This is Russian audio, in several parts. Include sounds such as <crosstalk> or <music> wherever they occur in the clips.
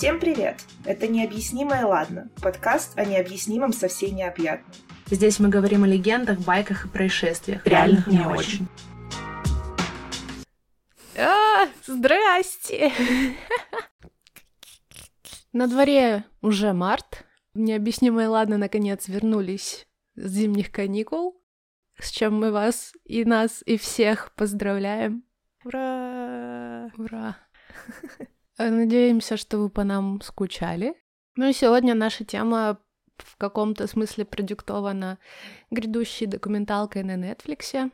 Всем привет! Это «Необъяснимое ладно» — подкаст о необъяснимом со всей необъятным. Здесь мы говорим о легендах, байках и происшествиях, реальных не очень. А, здрасте! На дворе уже март. Необъяснимое ладно наконец вернулись с зимних каникул, с чем мы вас и нас и всех поздравляем. Ура! Ура! Надеемся, что вы по нам скучали. Ну и сегодня наша тема в каком-то смысле продиктована грядущей документалкой на Нетфликсе.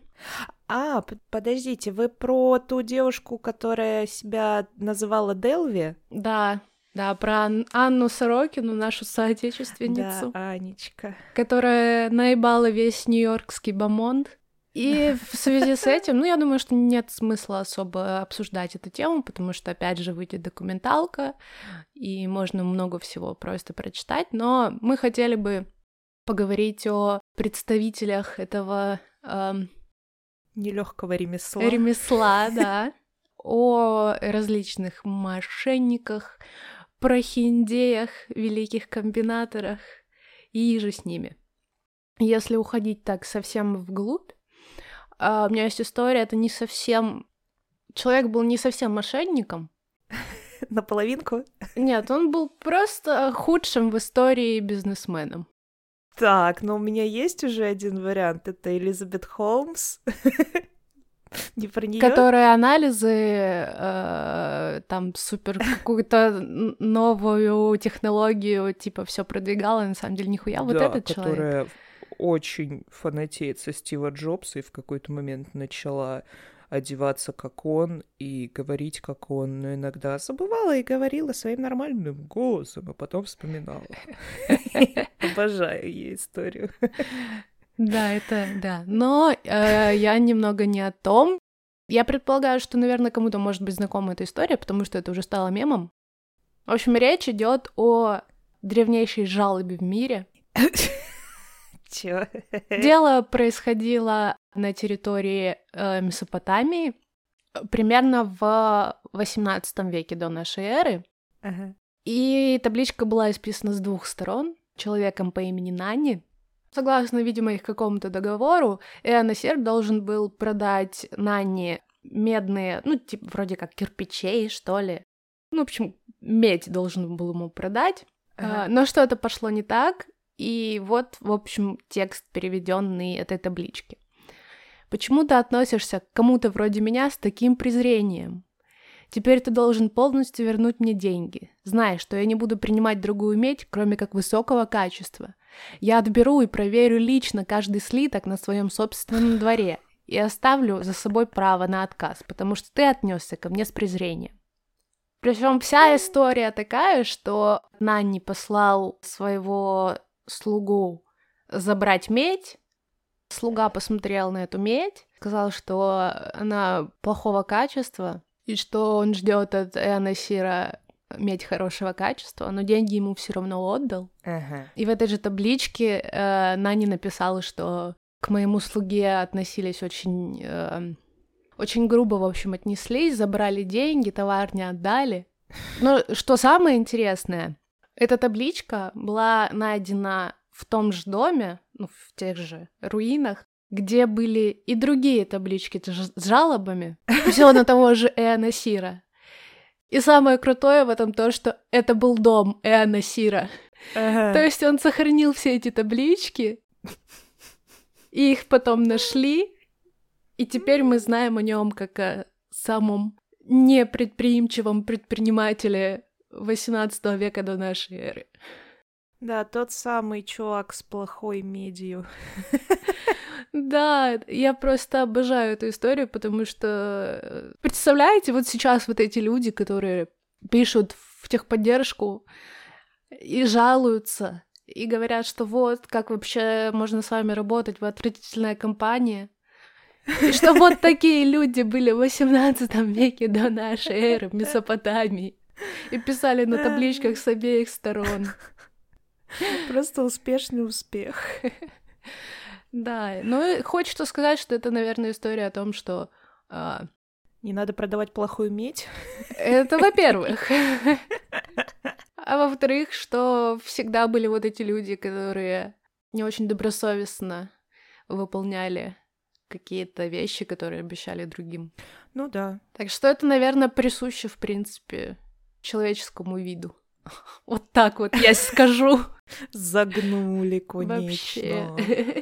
А, подождите, вы про ту девушку, которая себя называла Делви? Да, да, про Анну Сорокину, нашу соотечественницу. Да, Анечка. Которая наебала весь нью-йоркский бомонд. И в связи с этим, ну, я думаю, что нет смысла особо обсуждать эту тему, потому что, опять же, выйдет документалка, и можно много всего просто прочитать, но мы хотели бы поговорить о представителях этого... Эм, Нелегкого ремесла. Ремесла, <laughs> да. О различных мошенниках, прохиндеях, великих комбинаторах и же с ними. Если уходить так совсем вглубь, а, у меня есть история, это не совсем... Человек был не совсем мошенником. <laughs> Наполовинку? Нет, он был просто худшим в истории бизнесменом. Так, но у меня есть уже один вариант. Это Элизабет Холмс. <laughs> Не про нее. Которые анализы э, там супер какую-то новую технологию, типа все продвигала, на самом деле нихуя. Вот да, этот которая человек. Очень фанатеет со Стива Джобса и в какой-то момент начала одеваться как он и говорить как он, но иногда забывала и говорила своим нормальным голосом, а потом вспоминала. <laughs> Обожаю ее историю. Да, это да. Но э, я немного не о том. Я предполагаю, что, наверное, кому-то может быть знакома эта история, потому что это уже стало мемом. В общем, речь идет о древнейшей жалобе в мире. <laughs> Чё? <laughs> Дело происходило на территории э, Месопотамии примерно в 18 веке до нашей эры. Ага. И табличка была исписана с двух сторон человеком по имени Нани. Согласно, видимо, их какому-то договору, Эоносер должен был продать Нанни медные, ну, типа, вроде как кирпичей, что ли. Ну, в общем, медь должен был ему продать. Ага. А, но что-то пошло не так, и вот, в общем, текст, переведенный этой таблички. Почему ты относишься к кому-то вроде меня с таким презрением? Теперь ты должен полностью вернуть мне деньги, зная, что я не буду принимать другую медь, кроме как высокого качества. Я отберу и проверю лично каждый слиток на своем собственном дворе и оставлю за собой право на отказ, потому что ты отнесся ко мне с презрением. Причем вся история такая, что Нанни послал своего слугу забрать медь, слуга посмотрел на эту медь, сказал, что она плохого качества, и что он ждет от Эонасира медь хорошего качества, но деньги ему все равно отдал. Ага. И в этой же табличке э, Нани написала, что к моему слуге относились очень, э, очень грубо, в общем, отнеслись, забрали деньги, товар не отдали. Но что самое интересное, эта табличка была найдена в том же доме, ну, в тех же руинах, где были и другие таблички с жалобами, <laughs> все на того же Эона Сира. И самое крутое в этом то, что это был дом Эона Сира. Ага. То есть он сохранил все эти таблички, и их потом нашли, и теперь мы знаем о нем как о самом непредприимчивом предпринимателе 18 века до нашей эры. Да, тот самый чувак с плохой медью. Да, я просто обожаю эту историю, потому что э, представляете, вот сейчас вот эти люди, которые пишут в техподдержку и жалуются, и говорят, что вот, как вообще можно с вами работать, вы отвратительная компания. И что вот такие люди были в 18 веке до нашей эры в Месопотамии. <laughs> И писали на табличках с обеих сторон. <laughs> Просто успешный успех. <laughs> Да, ну и хочется сказать, что это, наверное, история о том, что... а, Не надо продавать плохую медь. это, во-первых. А во-вторых, что всегда были вот эти люди, которые не очень добросовестно выполняли какие-то вещи, которые обещали другим. Ну да. Так что это, наверное, присуще, в принципе, человеческому виду. <laughs> Вот так вот я скажу. Загнули, конечно.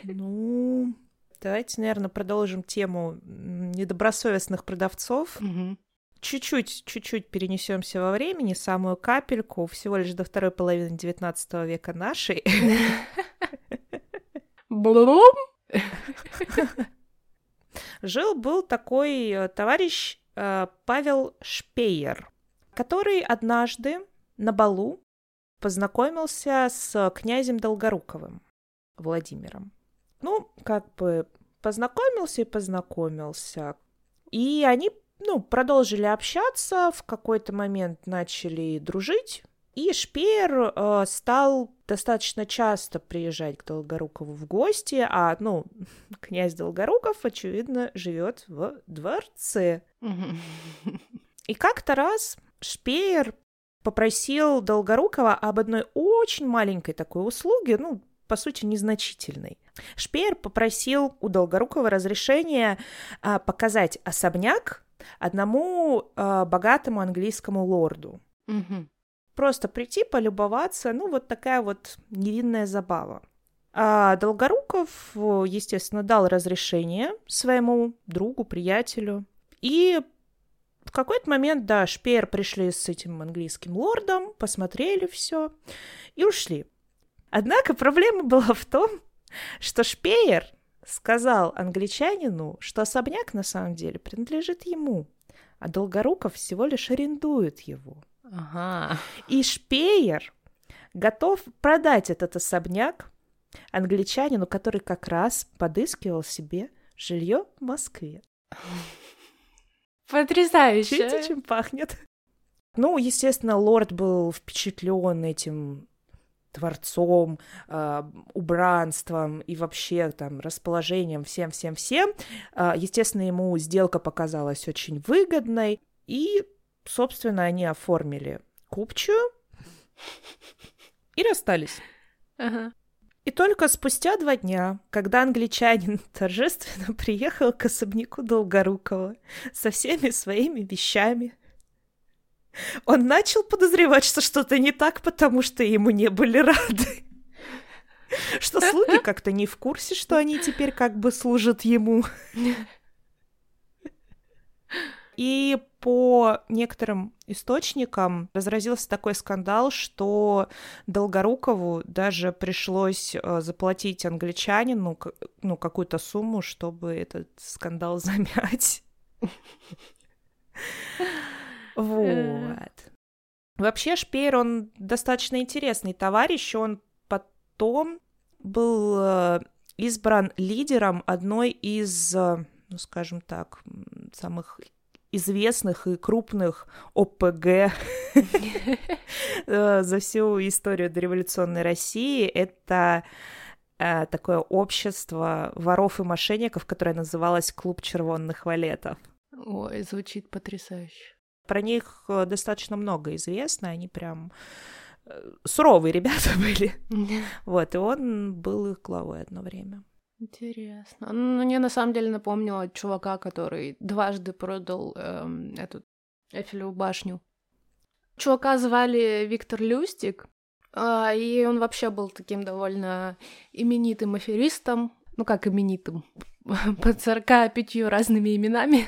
Ну, давайте, наверное, продолжим тему недобросовестных продавцов. Чуть-чуть, чуть-чуть перенесемся во времени, самую капельку, всего лишь до второй половины XIX века нашей. Блум! Жил-был такой э, товарищ э, Павел Шпеер, который однажды на балу познакомился с князем Долгоруковым Владимиром. Ну, как бы познакомился и познакомился. И они, ну, продолжили общаться, в какой-то момент начали дружить. И Шпеер э, стал достаточно часто приезжать к Долгорукову в гости, а, ну, <laughs> князь Долгоруков, очевидно, живет в дворце. <laughs> И как-то раз Шпеер попросил Долгорукова об одной очень маленькой такой услуге, ну, по сути, незначительной. Шпеер попросил у Долгорукова разрешения а, показать особняк одному а, богатому английскому лорду. Просто прийти, полюбоваться, ну, вот такая вот невинная забава. А Долгоруков, естественно, дал разрешение своему другу, приятелю. И в какой-то момент, да, Шпеер пришли с этим английским лордом, посмотрели все и ушли. Однако проблема была в том, что Шпеер сказал англичанину, что особняк на самом деле принадлежит ему, а Долгоруков всего лишь арендует его. Ага. И Шпеер готов продать этот особняк англичанину, который как раз подыскивал себе жилье в Москве. Потрясающе. Чуете, чем пахнет? Ну, естественно, лорд был впечатлен этим дворцом, э, убранством и вообще там расположением всем-всем-всем. Э, естественно, ему сделка показалась очень выгодной, и, собственно, они оформили купчую и расстались. Ага. И только спустя два дня, когда англичанин <laughs> торжественно приехал к особняку Долгорукова со всеми своими вещами, он начал подозревать, что что-то не так, потому что ему не были рады. Что слуги как-то не в курсе, что они теперь как бы служат ему. И по некоторым источникам разразился такой скандал, что Долгорукову даже пришлось э, заплатить англичанину ну, какую-то сумму, чтобы этот скандал <laughs> замять. Вот. Вообще Шпеер, он достаточно интересный товарищ, он потом был э, избран лидером одной из, э, ну, скажем так, самых известных и крупных ОПГ <laughs> э, за всю историю дореволюционной России. Это э, такое общество воров и мошенников, которое называлось «Клуб червонных валетов». Ой, звучит потрясающе. Про них э, достаточно много известно, они прям суровые ребята <laughs> были. <laughs> Вот, и он был их главой одно время. Интересно. Ну, мне на самом деле напомнило чувака, который дважды продал эм, эту Эйфелеву башню. Чувака звали Виктор Люстик, э, и он вообще был таким довольно именитым аферистом. Ну, как именитым? <laughs> Под 45 разными именами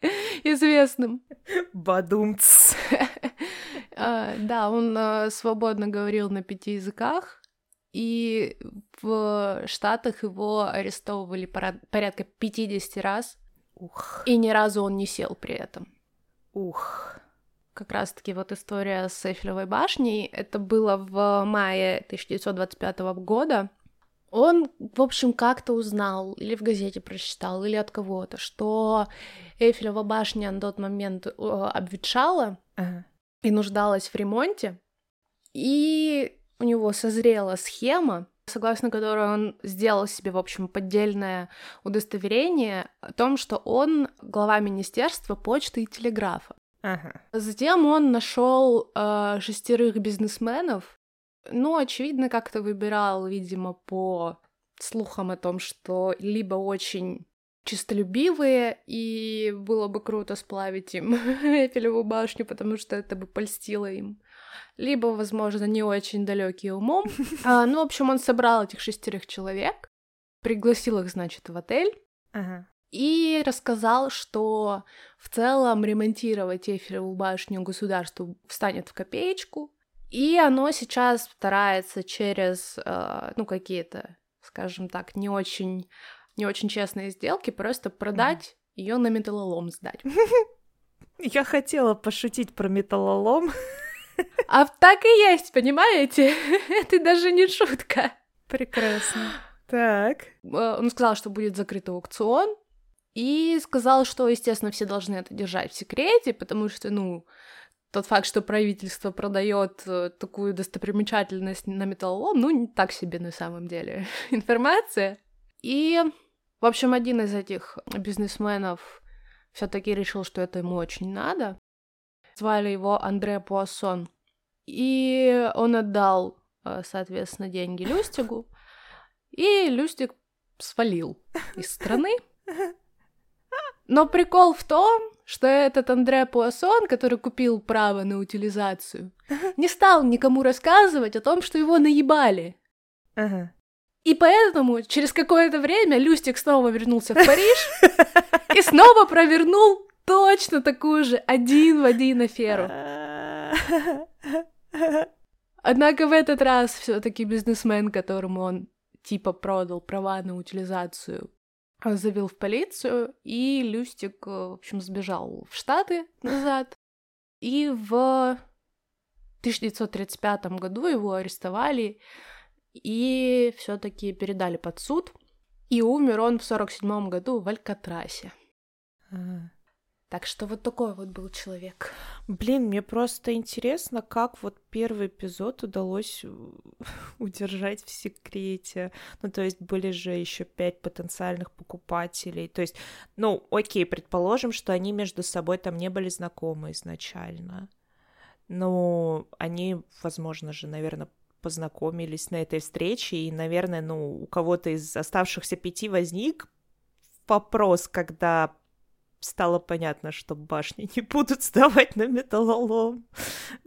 <laughs> известным. Бадумц. <laughs> А, да, он э, свободно говорил на пяти языках, и в Штатах его арестовывали порядка 50 раз. Ух. И ни разу он не сел при этом. Ух. Как раз-таки вот история с Эйфелевой башней, это было в мае 1925 года. Он, в общем, как-то узнал, или в газете прочитал, или от кого-то, что Эйфелева башня на тот момент э, обветшала ага. и нуждалась в ремонте. И у него созрела схема, согласно которой он сделал себе, в общем, поддельное удостоверение о том, что он глава Министерства почты и телеграфа. Ага. Затем он нашел э, шестерых бизнесменов. Ну, очевидно, как-то выбирал, видимо, по слухам о том, что либо очень чистолюбивые, и было бы круто сплавить им <laughs> Эйфелеву башню, потому что это бы польстило им. Либо, возможно, не очень далекие умом. <laughs> А, ну, в общем, он собрал этих шестерых человек, пригласил их, значит, в отель. Ага. И рассказал, что в целом ремонтировать Эйфелеву башню государству встанет в копеечку, и оно сейчас старается через, э, ну, какие-то, скажем так, не очень, не очень честные сделки просто продать mm. ее на металлолом сдать. <laughs> Я хотела пошутить про металлолом. <laughs> <laughs> А так и есть, понимаете? <laughs> Это даже не шутка. Прекрасно. Так. Он сказал, что будет закрыт аукцион, и сказал, что, естественно, все должны это держать в секрете, потому что, ну, тот факт, что правительство продает э, такую достопримечательность на металлолом, ну, не так себе на самом деле <laughs> информация. И, в общем, один из этих бизнесменов все-таки решил, что это ему очень надо. Звали его Андре Пуассон. И он отдал, э, соответственно, деньги Люстигу. И Люстик свалил из страны. Но прикол в том, что этот Андре Пуассон, который купил право на утилизацию, не стал никому рассказывать о том, что его наебали. Ага. И поэтому через какое-то время Люстик снова вернулся в Париж и снова провернул точно такую же один в один аферу. <laughs> Однако в этот раз все-таки бизнесмен, которому он типа продал права на утилизацию, завел в полицию, и Люстик, э, в общем, сбежал в Штаты назад. И в 1935 году его арестовали и все-таки передали под суд. И умер он в 1947 году в Алькатрасе. Ага. Так что вот такой вот был человек. Блин, мне просто интересно, как вот первый эпизод удалось <laughs> удержать в секрете. Ну, то есть были же еще пять потенциальных покупателей. То есть, ну, окей, предположим, что они между собой там не были знакомы изначально. Но они, возможно же, наверное, познакомились на этой встрече, и, наверное, ну, у кого-то из оставшихся пяти возник вопрос, когда стало понятно, что башни не будут сдавать на металлолом.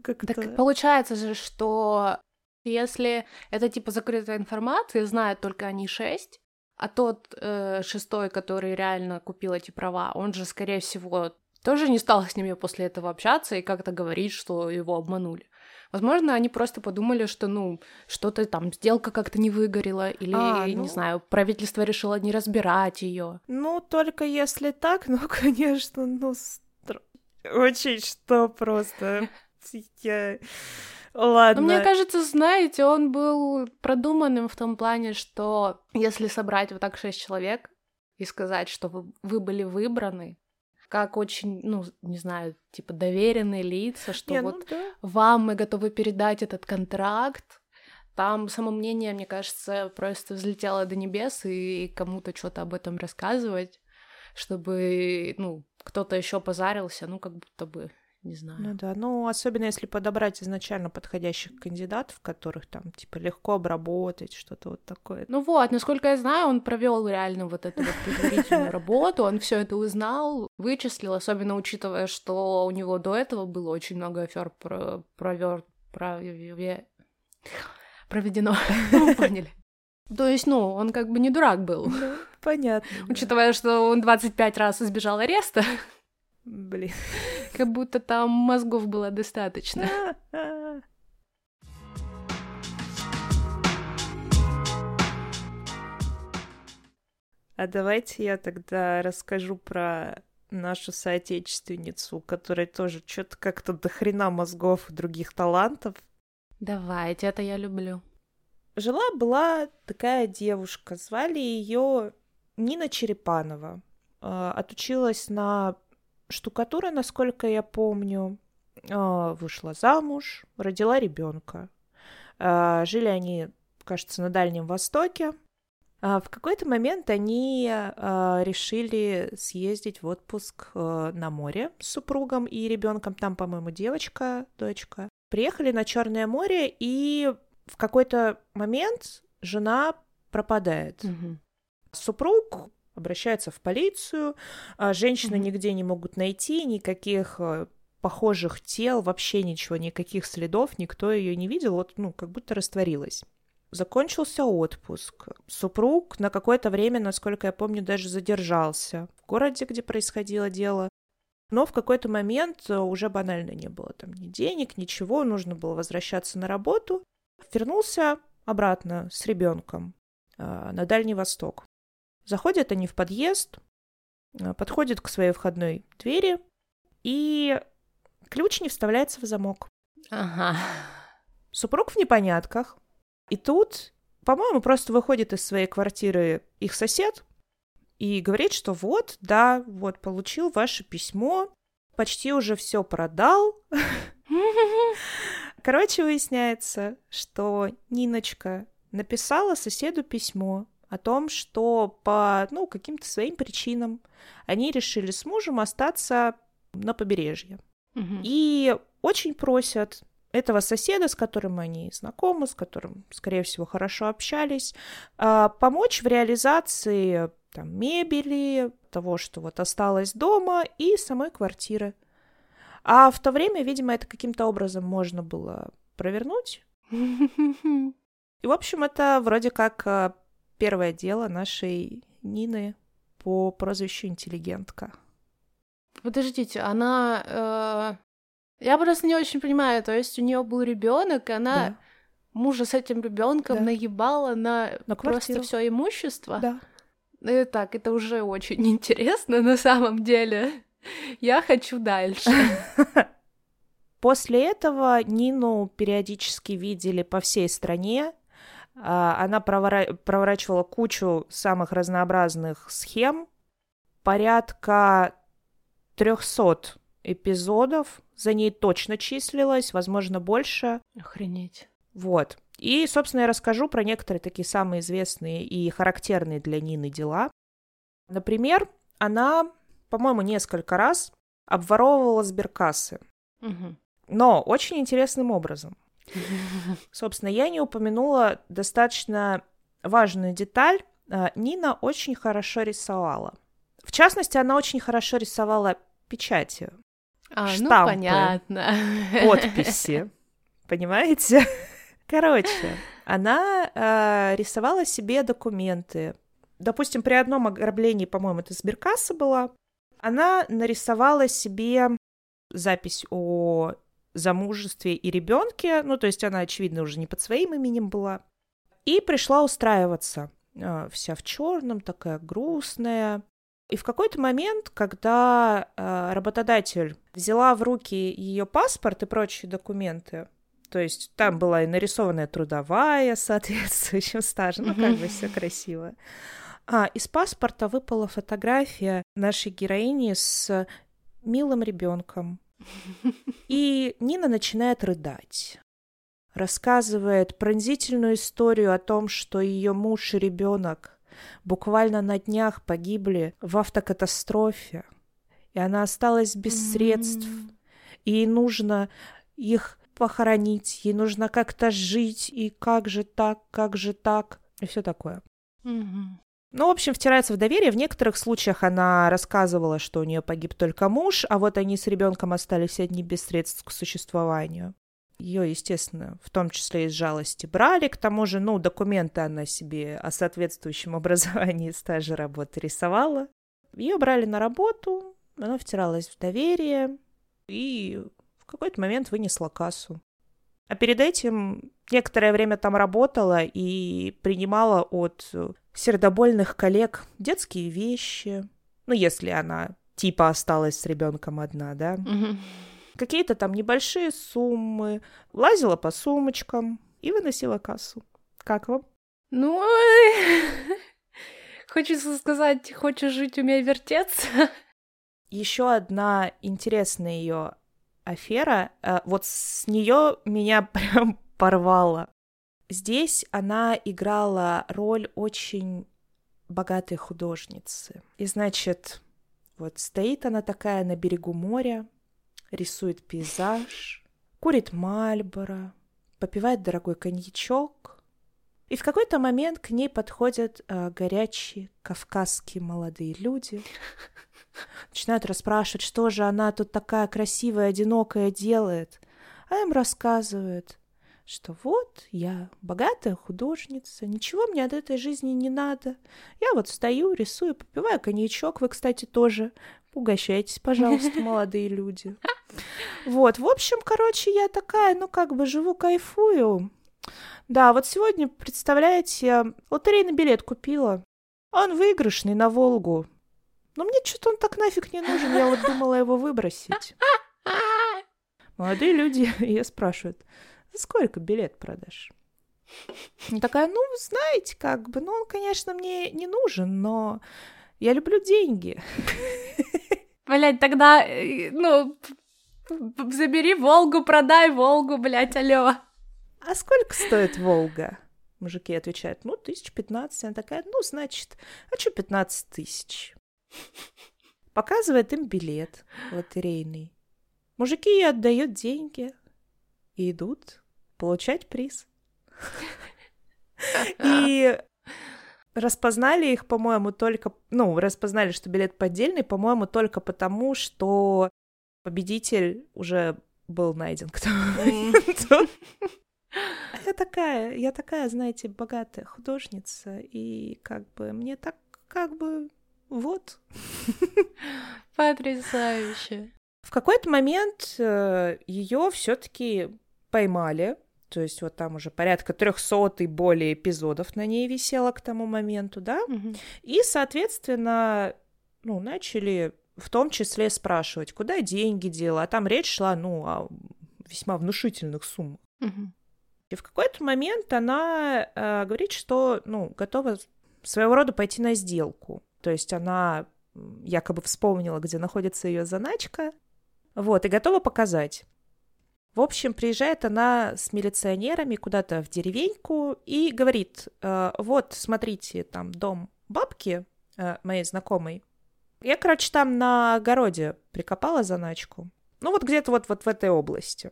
Как так получается же, что если это типа закрытая информация, знают только они шесть, а тот э, шестой, который реально купил эти права, он же, скорее всего, тоже не стал с ними после этого общаться и как-то говорить, что его обманули. Возможно, они просто подумали, что, ну, что-то там, сделка как-то не выгорела, или, а, ну... не знаю, правительство решило не разбирать ее. Ну, только если так, ну, <laughs> конечно, ну, стр... очень что просто. <laughs> Я... Ладно. Но мне кажется, знаете, он был продуманным в том плане, что если собрать вот так шесть человек и сказать, что вы, вы были выбраны, как очень, ну, не знаю, типа доверенные лица, что не, ну вот ну, да. вам мы готовы передать этот контракт. Там само мнение, мне кажется, просто взлетело до небес, и кому-то что-то об этом рассказывать, чтобы, ну, кто-то еще позарился, ну, как будто бы не знаю. Ну да, ну особенно если подобрать изначально подходящих кандидатов, которых там типа легко обработать, что-то вот такое. Ну вот, насколько я знаю, он провел реально вот эту вот предварительную <laughs> работу, он все это узнал, вычислил, особенно учитывая, что у него до этого было очень много афер про провер проведено, <laughs> <laughs> поняли. То есть, ну, он как бы не дурак был. Ну, понятно. Учитывая, что он 25 раз избежал ареста. Блин. <laughs> Как будто там мозгов было достаточно. <laughs> А давайте я тогда расскажу про нашу соотечественницу, у которой тоже что-то как-то до хрена мозгов и других талантов. Давайте, это я люблю. Жила-была такая девушка, звали ее Нина Черепанова. А, отучилась на штукатура, насколько я помню, а, вышла замуж, родила ребенка. А, жили они, кажется, на Дальнем Востоке. А, в какой-то момент они решили съездить в отпуск на море с супругом и ребенком. Там, по-моему, девочка, дочка. Приехали на Черное море, и в какой-то момент жена пропадает. Мгм. Супруг обращается в полицию, а женщины Мгм. нигде не могут найти никаких э, похожих тел, вообще ничего, никаких следов, никто ее не видел, вот, ну, как будто растворилась. Закончился отпуск. Супруг на какое-то время, насколько я помню, даже задержался в городе, где происходило дело. Но в какой-то момент э, уже банально не было там ни денег, ничего, нужно было возвращаться на работу. Вернулся обратно с ребенком а, на Дальний Восток. Заходят они в подъезд, а, подходят к своей входной двери, и ключ не вставляется в замок. Ага. Супруг в непонятках. И тут, по-моему, просто выходит из своей квартиры их сосед и говорит, что вот, да, вот, получил ваше письмо, почти уже все продал. <laughs> Короче, выясняется, что Ниночка написала соседу письмо о том, что по, ну, каким-то своим причинам они решили с мужем остаться на побережье. Мгм. И очень просят этого соседа, с которым они знакомы, с которым, скорее всего, хорошо общались, а, помочь в реализации там, мебели, того, что вот осталось дома, и самой квартиры. А в то время, видимо, это каким-то образом можно было провернуть. <laughs> И, в общем, это вроде как а, первое дело нашей Нины по прозвищу интеллигентка. Подождите, она... э, Я просто не очень понимаю, то есть у нее был ребенок, и она Да. мужа с этим ребенком Да. наебала на, На просто все имущество. Да. Э, так, это уже очень <laughs> интересно на самом деле. Я хочу дальше. <laughs> После этого Нину периодически видели по всей стране. А, Она провора- проворачивала кучу самых разнообразных схем, порядка 300 эпизодов за ней точно числилось, возможно, больше. Охренеть. Вот. И, собственно, я расскажу про некоторые такие самые известные и характерные для Нины дела. Например, она, по-моему, несколько раз обворовывала сберкассы. Мгм. Но очень интересным образом. <laughs> Собственно, я не упомянула достаточно важную деталь. А, Нина очень хорошо рисовала. В частности, она очень хорошо рисовала печати, А, ну Штампы. понятно. <laughs> подписи. Понимаете? <laughs> Короче, она э, рисовала себе документы. Допустим, при одном ограблении, по-моему, это сберкасса была, она нарисовала себе запись о замужестве и ребенке, ну, то есть она, очевидно, уже не под своим именем была, и пришла устраиваться. э, вся в черном, такая грустная. И в какой-то момент, когда э, работодатель взяла в руки ее паспорт и прочие документы, то есть там была и нарисованная трудовая соответствующим стажем, ну как бы все красиво. А из паспорта выпала фотография нашей героини с милым ребенком. И Нина начинает рыдать. Рассказывает пронзительную историю о том, что ее муж и ребенок буквально на днях погибли в автокатастрофе, и она осталась без средств, и ей нужно их похоронить, ей нужно как-то жить, и как же так, как же так, и все такое. Ну, в общем, втирается в доверие. В некоторых случаях она рассказывала, что у нее погиб только муж, а вот они с ребенком остались одни без средств к существованию. Ее, естественно, в том числе из жалости брали. К тому же, ну, документы она себе о соответствующем <laughs> образовании стаже работы рисовала. Ее брали на работу, она втиралась в доверие и в какой-то момент вынесла кассу. А перед этим некоторое время там работала и принимала от э, сердобольных коллег детские вещи. Ну, если она типа осталась с ребенком одна, да. Какие-то там небольшие суммы. Лазила по сумочкам и выносила кассу. Как вам? Ну, <laughs> хочется сказать, хочешь жить, умей вертеться. Еще одна интересная ее афера. э, Вот с нее меня <laughs> прям порвало. здесь она играла роль очень богатой художницы. И, значит, вот стоит она такая на берегу моря, рисует пейзаж, курит мальборо, попивает дорогой коньячок. И в какой-то момент к ней подходят э, горячие кавказские молодые люди, начинают расспрашивать, что же она тут такая красивая, одинокая делает. А им рассказывает, что вот я богатая художница, ничего мне от этой жизни не надо. Я вот стою, рисую, попиваю коньячок. Вы, кстати, тоже угощайтесь, пожалуйста, <laughs> молодые люди. Вот, в общем, короче, я такая, ну, как бы живу, кайфую. Да, вот сегодня, представляете, лотерейный билет купила. Он выигрышный на Волгу. Но мне что-то он так нафиг не нужен, я вот думала его выбросить. Молодые люди <laughs> ее спрашивают, сколько билет продашь? И такая, ну, знаете, как бы, ну, он, конечно, мне не нужен, но я люблю деньги. Блять, тогда, э, ну, забери Волгу, продай Волгу, блядь, алло. А сколько стоит Волга? Мужики отвечают, ну, тысяч пятнадцать. Она такая, ну, значит, а что пятнадцать тысяч? Показывает им билет лотерейный. Мужики ей отдают деньги и идут получать приз. <laughs> И распознали их, по-моему, только... Ну, распознали, что билет поддельный, по-моему, только потому, что победитель уже был найден к тому моменту. Я такая, я такая, знаете, богатая художница, и как бы мне так как бы вот. <laughs> Потрясающе. В какой-то момент э, ее все-таки поймали, то есть вот там уже порядка 300 и более эпизодов на ней висело к тому моменту, да? Мгм. И, соответственно, ну, начали в том числе спрашивать, куда деньги дела, а там речь шла, ну, о весьма внушительных суммах. Мгм. И в какой-то момент она э, говорит, что, ну, готова своего рода пойти на сделку. То есть она якобы вспомнила, где находится ее заначка, вот, и готова показать. В общем, приезжает она с милиционерами куда-то в деревеньку и говорит, э, вот, смотрите, там дом бабки э, моей знакомой. Я, короче, там на огороде прикопала заначку. Ну, вот где-то вот, вот в этой области.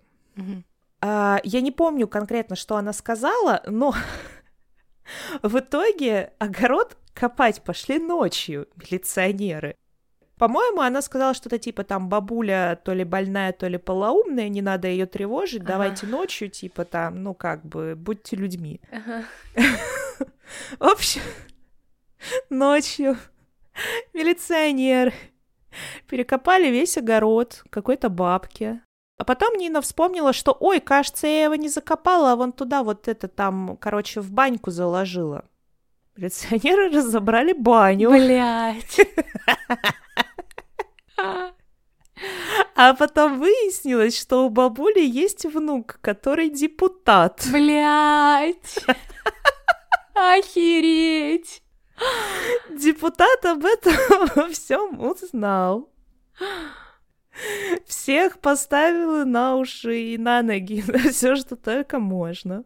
А, я не помню конкретно, что она сказала, но <laughs> в итоге огород копать пошли ночью милиционеры. По-моему, она сказала что-то типа там бабуля то ли больная, то ли полоумная, не надо ее тревожить, Ага. давайте ночью, типа там, ну как бы, будьте людьми. Ага. <laughs> В общем, ночью милиционер перекопали весь огород какой-то бабки. А потом Нина вспомнила, что, ой, кажется, я его не закопала, а вон туда вот это там, короче, в баньку заложила. Милиционеры <laughs> разобрали баню. Блять. А потом выяснилось, что у бабули есть внук, который депутат. Блять. Охереть. Депутат об этом <laughs> во всем узнал. Всех поставила на уши и на ноги, <laughs> все, что только можно.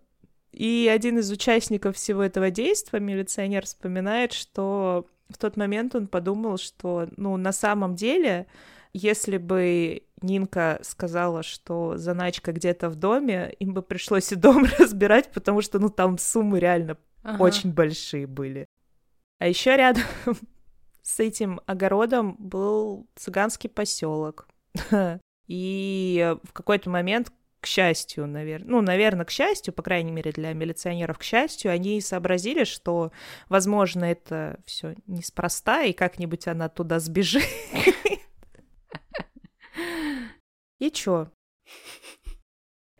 И один из участников всего этого действия, милиционер, вспоминает, что в тот момент он подумал, что, ну, на самом деле, если бы Нинка сказала, что заначка где-то в доме, им бы пришлось и дом <laughs> разбирать, потому что, ну, там суммы реально Ага. очень большие были. А еще рядом <laughs> с этим огородом был цыганский поселок. <laughs> И в какой-то момент, к счастью, наверное, ну, наверное, к счастью, по крайней мере, для милиционеров, к счастью, они сообразили, что, возможно, это все неспроста, и как-нибудь она туда сбежит. И чё?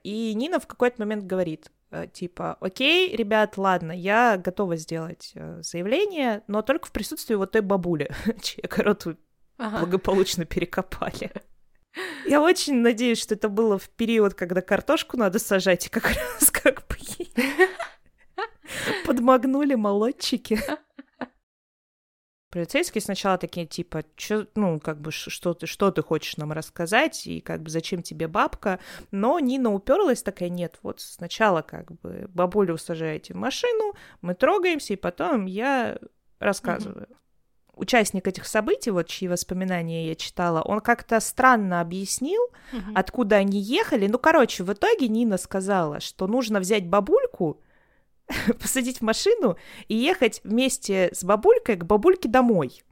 И Нина в какой-то момент говорит, э, типа, окей, ребят, ладно, я готова сделать э, заявление, но только в присутствии вот той бабули, <laughs> чей огород вы Ага. благополучно перекопали. Я очень надеюсь, что это было в период, когда картошку надо сажать, и как раз как бы подмагнули молодчики. Полицейские сначала такие, типа, чё, ну, как бы, что ты, что ты хочешь нам рассказать, и как бы зачем тебе бабка, но Нина уперлась такая, нет, вот сначала как бы бабулю усажаете в машину, мы трогаемся, и потом я рассказываю. Mm-hmm. Участник этих событий, вот чьи воспоминания я читала, он как-то странно объяснил, mm-hmm. откуда они ехали. Ну, короче, в итоге Нина сказала, что нужно взять бабульку, <laughs> посадить в машину и ехать вместе с бабулькой к бабульке домой.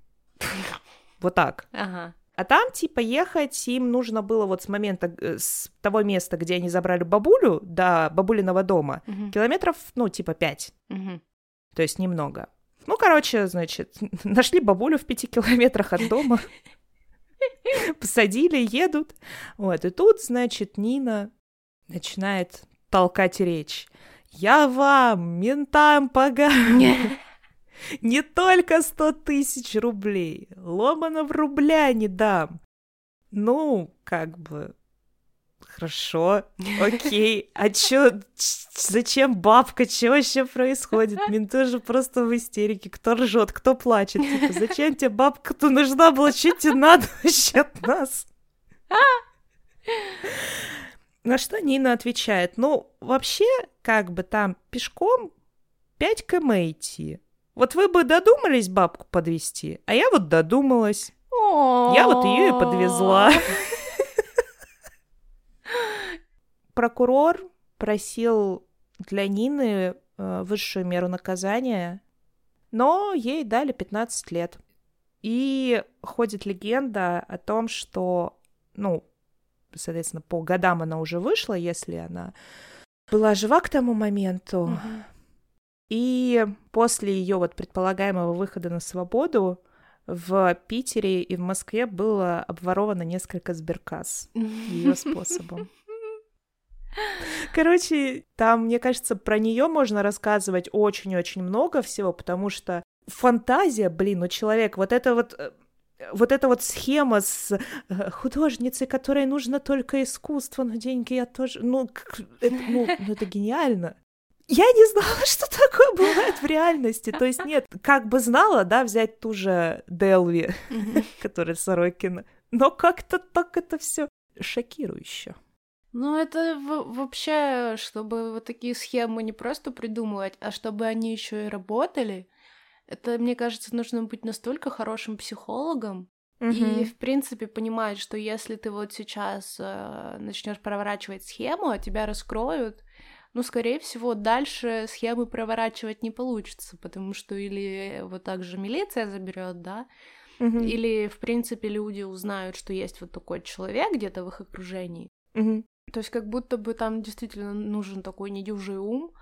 Вот так. Ага. А там, типа, ехать им нужно было вот с момента, э, с того места, где они забрали бабулю, до бабулиного дома, угу. километров, ну, типа, пять. Угу. То есть немного. Ну, короче, значит, <laughs> нашли бабулю в пяти километрах от дома, <laughs> посадили, едут. Вот, и тут, значит, Нина начинает толкать речь. Я вам, ментам поганым, <laughs> не только сто тысяч рублей, ломаного рубля не дам. Ну, как бы, хорошо, окей. А чё, зачем бабка, чё вообще происходит? Менты же просто в истерике. Кто ржет, кто плачет. Типа, зачем тебе бабка-то нужна была? Что тебе надо <laughs> вообще от нас? На что Нина отвечает, ну, вообще, как бы там пешком 5 км идти. Вот вы бы додумались бабку подвести, а я вот додумалась. Я вот ее и подвезла. Прокурор просил для Нины э, высшую меру наказания, но ей дали 15 лет. И ходит легенда о том, что, ну, соответственно, по годам она уже вышла, если она была жива к тому моменту. Uh-huh. И после ее вот предполагаемого выхода на свободу в Питере и в Москве было обворовано несколько сберкасс <laughs> ее способом. Короче, там, мне кажется, про нее можно рассказывать очень-очень много всего, потому что фантазия, блин, у человека, вот это вот э, вот эта вот схема с э, художницей, которой нужно только искусство, но деньги я тоже... Ну, это, ну, ну, это гениально. Я не знала, <laughs> что такое бывает в реальности. То есть нет, как бы знала, да, взять ту же Делви, <laughs> которая Сорокина, но как-то так это все шокирующе. Ну, это вообще, чтобы вот такие схемы не просто придумывать, а чтобы они еще и работали, это, мне кажется, нужно быть настолько хорошим психологом, mm И, в принципе, понимать, что если ты вот сейчас э, начнешь проворачивать схему, а тебя раскроют, ну, скорее всего, дальше схемы проворачивать не получится, потому что или вот так же милиция заберет, да, mm или, в принципе, люди узнают, что есть вот такой человек где-то в их окружении. mm То есть как будто бы там действительно нужен такой недюжий ум,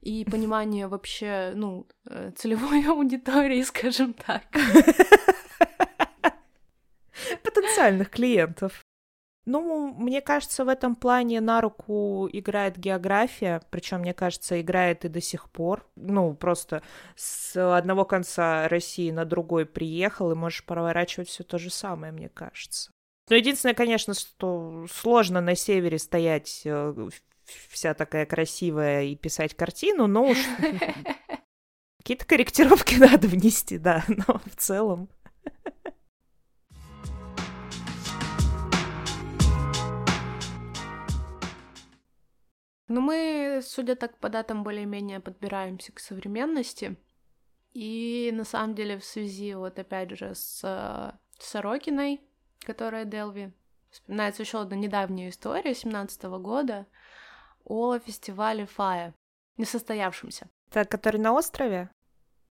и понимание вообще, ну, э, целевой <laughs> аудитории, скажем так. Потенциальных клиентов. Ну, мне кажется, в этом плане на руку играет география, причем, мне кажется, играет и до сих пор. Ну, просто с одного конца России на другой приехал, и можешь проворачивать все то же самое, мне кажется. Но единственное, конечно, что сложно на севере стоять э, вся такая красивая и писать картину, но уж <laughs> какие-то корректировки <laughs> надо внести, да, <laughs> но в целом. Ну, мы, судя так по датам, более-менее подбираемся к современности. И на самом деле в связи вот опять же с э, Сорокиной, которая Делви, вспоминается еще одна недавняя история 17 года, о фестивале Фая, несостоявшемся. Это который на острове?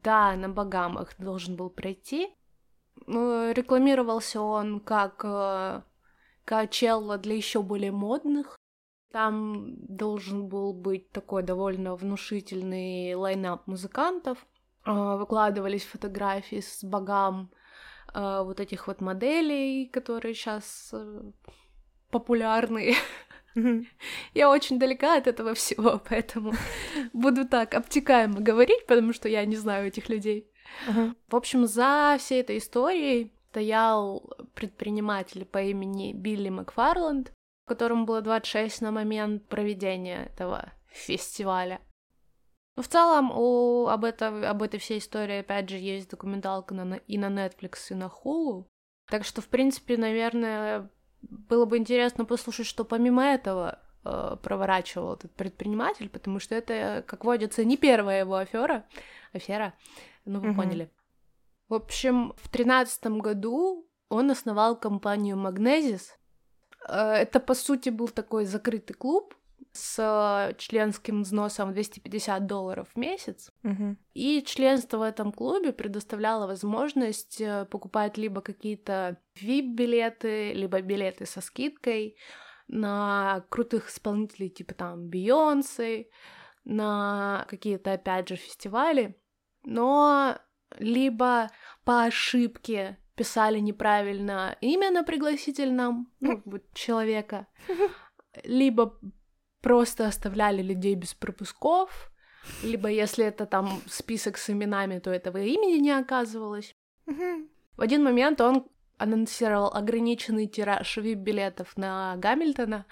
Да, на Багамах должен был пройти. Ну, рекламировался он как э, Качелла для еще более модных. Там должен был быть такой довольно внушительный лайнап музыкантов. Э, выкладывались фотографии с богам э, вот этих вот моделей, которые сейчас популярны Я очень далека от этого всего, <laughs> поэтому буду так обтекаемо говорить, потому что я не знаю этих людей. В общем, за всей этой историей стоял предприниматель по имени Билли Макфарланд, которому было 26 на момент проведения этого фестиваля. Ну, в целом, у, об, это, об этой всей истории, опять же, есть документалка на, и на Netflix, и на Hulu. Так что, в принципе, наверное, было бы интересно послушать, что помимо этого э, проворачивал этот предприниматель, потому что это, как водится, не первая его афера, афера, ну вы mm-hmm. поняли. В общем, в тринадцатом году он основал компанию Magnesis. Э, это, по сути, был такой закрытый клуб, с членским взносом 250 долларов в месяц. Угу. И членство в этом клубе предоставляло возможность э, покупать либо какие-то VIP-билеты, либо билеты со скидкой на крутых исполнителей типа там Бейонсе, на какие-то, опять же, фестивали, но либо по ошибке писали неправильно имя на пригласительном ну, <laughs> человека, либо просто оставляли людей без пропусков, либо если это там список с именами, то этого имени не оказывалось. В один момент он анонсировал ограниченный тираж VIP-билетов на Гамильтона,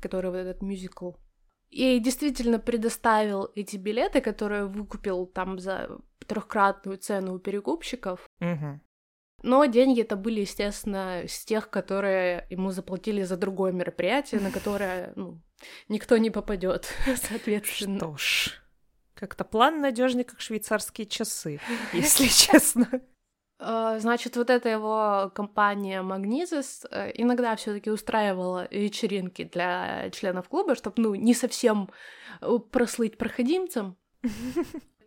который вот этот мюзикл. И действительно предоставил эти билеты, которые выкупил там за трехкратную цену у перекупщиков. Но деньги это были, естественно, с тех, которые ему заплатили за другое мероприятие, на которое ну, никто не попадет, <laughs> соответственно. Что ж, как-то план надежный, как швейцарские часы, если <laughs> честно. А, значит, вот эта его компания Magnizis э, иногда все таки устраивала вечеринки для членов клуба, чтобы, ну, не совсем э, прослыть проходимцем. <laughs>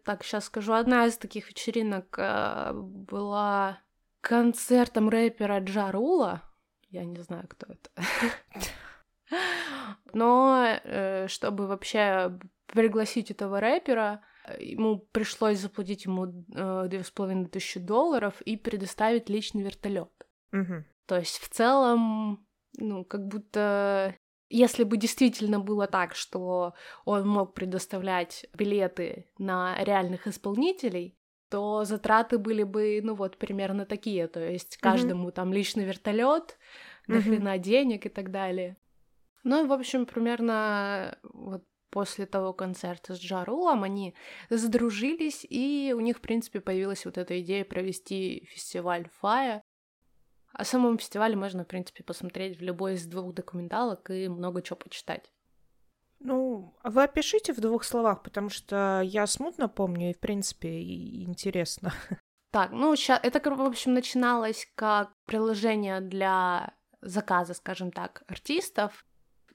Так, сейчас скажу, одна из таких вечеринок э, была концертом рэпера Джарула. Я не знаю, кто это. <laughs> Но э, чтобы вообще пригласить этого рэпера, ему пришлось заплатить ему э, две с половиной тысячи долларов и предоставить личный вертолет. То есть в целом, ну, как будто если бы действительно было так, что он мог предоставлять билеты на реальных исполнителей, то затраты были бы, ну вот, примерно такие. То есть каждому mm-hmm. там личный вертолет, mm-hmm. дохрена денег и так далее. Ну и, в общем, примерно вот после того концерта с Джарулом они задружились, и у них, в принципе, появилась вот эта идея провести фестиваль Фая. О самом фестивале можно, в принципе, посмотреть в любой из двух документалок и много чего почитать. Ну, а вы опишите в двух словах, потому что я смутно помню, и, в принципе, и интересно. <laughs> Так, ну, сейчас это, в общем, начиналось как приложение для заказа, скажем так, артистов.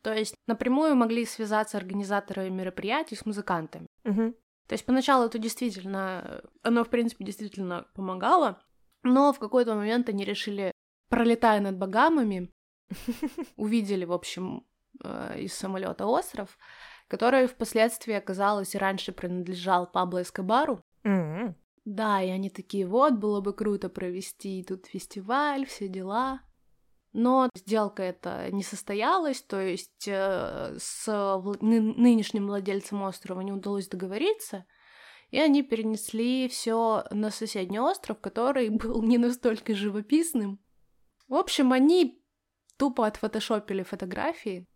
То есть напрямую могли связаться организаторы мероприятий с музыкантами. Угу. То есть поначалу это действительно, оно, в принципе, действительно помогало, но в какой-то момент они решили, пролетая над Багамами, <laughs> увидели, в общем, Э, из самолета остров, который впоследствии оказалось и раньше принадлежал Пабло Эскобару. Mm-hmm. Да, и они такие, вот, было бы круто провести тут фестиваль, все дела. Но сделка эта не состоялась, то есть э, с в... нынешним владельцем острова не удалось договориться, и они перенесли все на соседний остров, который <laughs> был не настолько живописным. В общем, они тупо отфотошопили фотографии,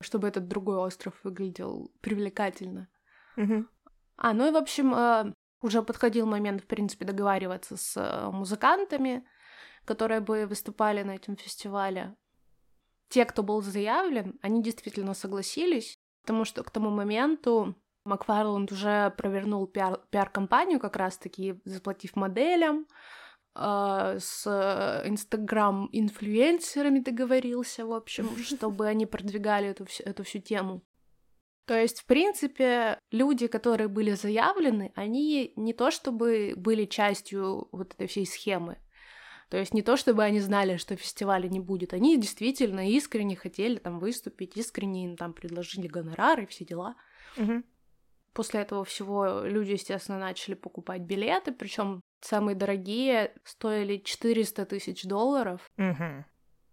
чтобы этот другой остров выглядел привлекательно. Угу. А, ну и, в общем, э, уже подходил момент, в принципе, договариваться с э, музыкантами, которые бы выступали на этом фестивале. Те, кто был заявлен, они действительно согласились, потому что к тому моменту Макфарланд уже провернул пиар- пиар-компанию как раз-таки, заплатив моделям, с инстаграм-инфлюенсерами договорился, в общем, <laughs> чтобы они продвигали эту, эту всю тему. То есть, в принципе, люди, которые были заявлены, они не то чтобы были частью вот этой всей схемы, то есть не то чтобы они знали, что фестиваля не будет, они действительно искренне хотели там выступить, искренне им там предложили гонорары и все дела. Угу. После этого всего люди, естественно, начали покупать билеты, причем самые дорогие стоили 400 тысяч долларов. Угу.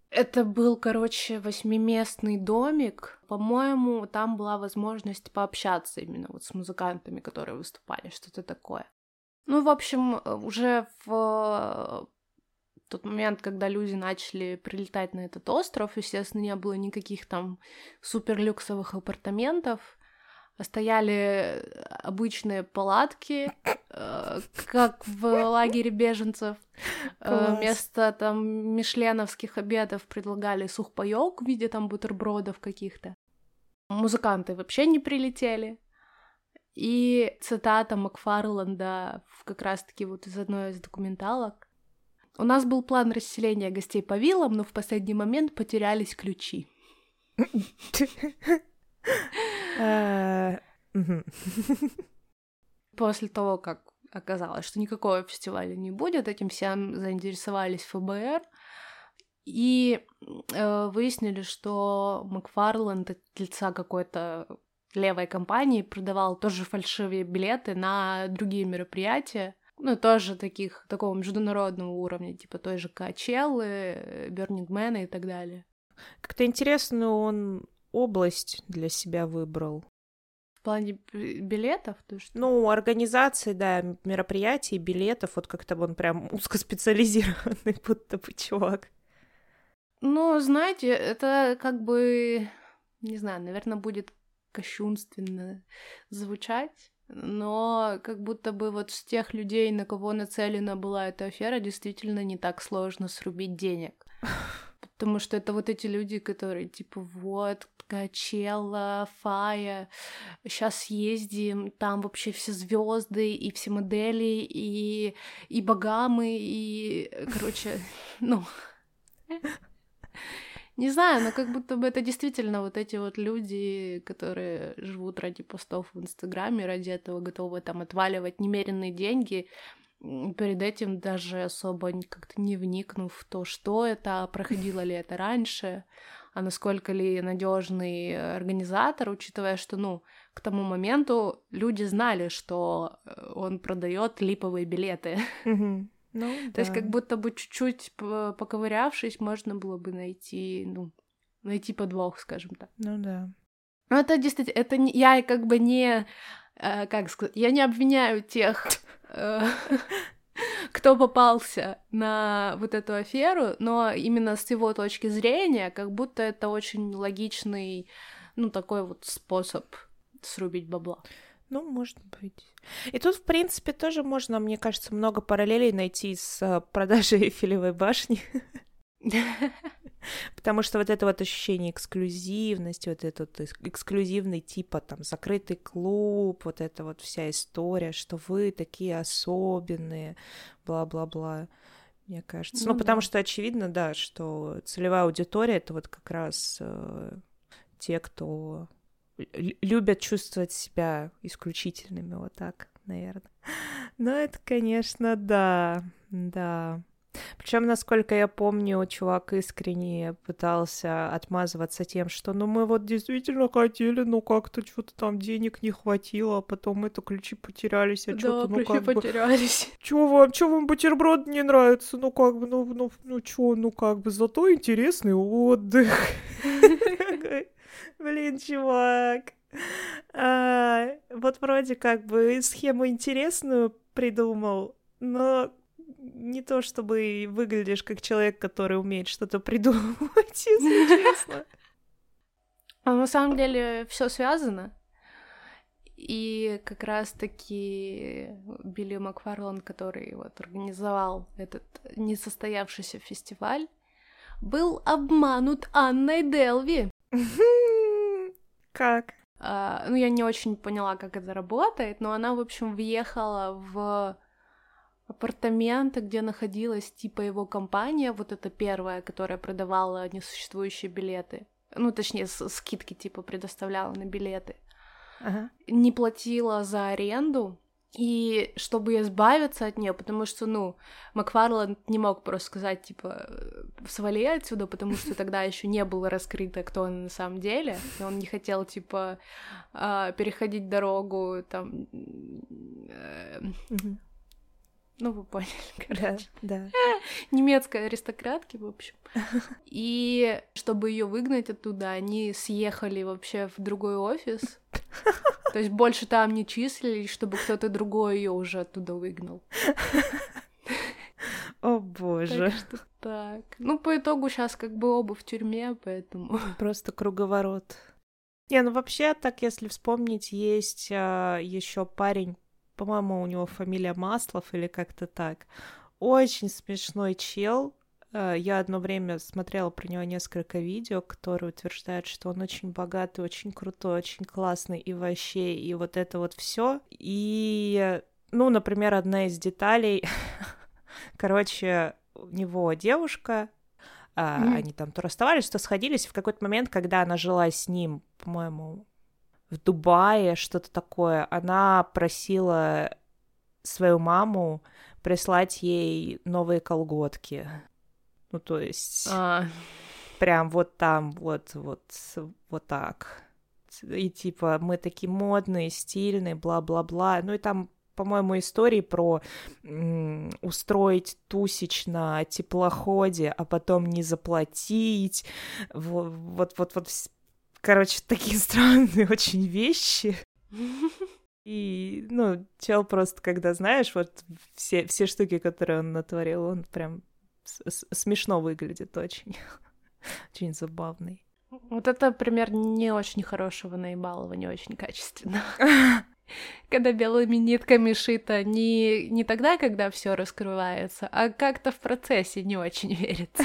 Это был, короче, восьмиместный домик. По-моему, там была возможность пообщаться именно вот с музыкантами, которые выступали, что-то такое. Ну, в общем, уже в тот момент, когда люди начали прилетать на этот остров, естественно, не было никаких там суперлюксовых апартаментов, стояли обычные палатки, э, как в лагере беженцев. Э. Вместо там мишленовских обедов предлагали сухпайок в виде там бутербродов каких-то. Музыканты вообще не прилетели. И цитата Макфарланда как раз-таки вот из одной из документалок. У нас был план расселения гостей по виллам, но в последний момент потерялись ключи. <laughs> Мгм. После того, как оказалось, что никакого фестиваля не будет, этим всем заинтересовались ФБР и э, выяснили, что Макфарланд от лица какой-то левой компании продавал тоже фальшивые билеты на другие мероприятия, ну, тоже таких, такого международного уровня, типа той же Качеллы, Бернингмена и так далее. Как-то интересную он область для себя выбрал. В плане билетов, то что... Ну, организации, да, мероприятий, билетов, вот как-то он прям <laughs> узкоспециализированный будто бы чувак. Ну, знаете, это как бы, не знаю, наверное, будет кощунственно звучать, но как будто бы вот с тех людей, на кого нацелена была эта афера, действительно не так сложно срубить денег. <laughs> Потому что это вот эти люди, которые типа вот, Качела, Фая, сейчас ездим, там вообще все звезды и все модели, и, и богамы, и, короче, <laughs> ну, не знаю, но как будто бы это действительно вот эти вот люди, которые живут ради постов в Инстаграме, ради этого готовы там отваливать немеренные деньги, перед этим даже особо как-то не вникнув в то, что это, проходило ли это раньше, а насколько ли надежный организатор, учитывая, что, ну, к тому моменту люди знали, что э, он продает липовые билеты. <laughs> Ну, То есть да. как будто бы чуть-чуть поковырявшись, можно было бы найти, ну, найти подвох, скажем так. Ну да. Ну это действительно, это не, я как бы не, э, как сказать, я не обвиняю тех, э, <laughs> кто попался на вот эту аферу, но именно с его точки зрения, как будто это очень логичный, ну, такой вот способ срубить бабла. Ну, может быть. И тут, в принципе, тоже можно, мне кажется, много параллелей найти с а, продажей <laughs> Эйфелевой башни. <laughs> <laughs> Потому что вот это вот ощущение эксклюзивности, вот этот эксклюзивный типа там закрытый клуб, вот эта вот вся история, что вы такие особенные, бла-бла-бла, мне кажется. Ну, Ну потому да. что очевидно, да, что целевая аудитория это вот как раз э, те, кто лю- любят чувствовать себя исключительными, вот так, наверное. <laughs> Ну, это, конечно, да, да. Причем, насколько я помню, чувак искренне пытался отмазываться тем, что ну мы вот действительно хотели, но как-то что-то там денег не хватило, а потом это ключи потерялись, а да, что-то, ну ключи как бы, потерялись. <laughs> чё вам, чё вам бутерброд не нравится, ну как бы, ну, ну, ну чё, ну как бы, зато интересный отдых. <laughs> Блин, чувак. А, Вот вроде как бы схему интересную придумал, но не то чтобы выглядишь как человек, который умеет что-то <laughs> придумывать, если честно. <laughs> А на самом деле все связано. И как раз-таки Билли Макфарлан, который вот организовал этот несостоявшийся фестиваль, был обманут Анной Делви. Как? А, ну, я не очень поняла, как это работает, но она, в общем, въехала в апартаменты, где находилась типа его компания, вот эта первая, которая продавала несуществующие билеты. Ну, точнее, скидки типа предоставляла на билеты. Ага. Не платила за аренду, и чтобы избавиться от нее, потому что, ну, Макфарланд не мог просто сказать, типа, свали отсюда, потому что <laughs> тогда еще не было раскрыто, кто он на самом деле, и он не хотел, типа, а, переходить дорогу, там, э. Ну, вы поняли, <laughs> Да, короче. да. <laughs> Немецкой аристократки, в общем. <laughs> И чтобы ее выгнать оттуда, они съехали вообще в другой офис. То есть больше там не числились, чтобы кто-то другой ее уже оттуда выгнал. О боже. Так что так. Ну, по итогу сейчас как бы оба в тюрьме, поэтому... Просто круговорот. Не, ну вообще, так если вспомнить, есть а, еще парень, по-моему, у него фамилия Маслов или как-то так. Очень смешной чел. А, я одно время смотрела про него несколько видео, которые утверждают, что он очень богатый, очень крутой, очень классный и вообще, и вот это вот все. И, ну, например, одна из деталей, <laughs> короче, у него девушка, mm-hmm. Они там то расставались, то сходились. В какой-то момент, когда она жила с ним, по-моему, в Дубае, что-то такое, она просила свою маму прислать ей новые колготки. Ну, то есть... А. Прям вот там, вот, вот, вот так. И типа, мы такие модные, стильные, бла-бла-бла. Ну и там по-моему, истории про м, устроить тусич на теплоходе, а потом не заплатить. Вот, вот, вот, вот короче, такие <laughs> странные очень вещи. И, ну, чел просто, когда знаешь, вот все, все штуки, которые он натворил, он прям смешно выглядит очень. <laughs> очень забавный. Вот это пример не очень хорошего наебалова, не очень качественно. <laughs> когда белыми нитками шито, не, не тогда, когда все раскрывается, а как-то в процессе не очень верится.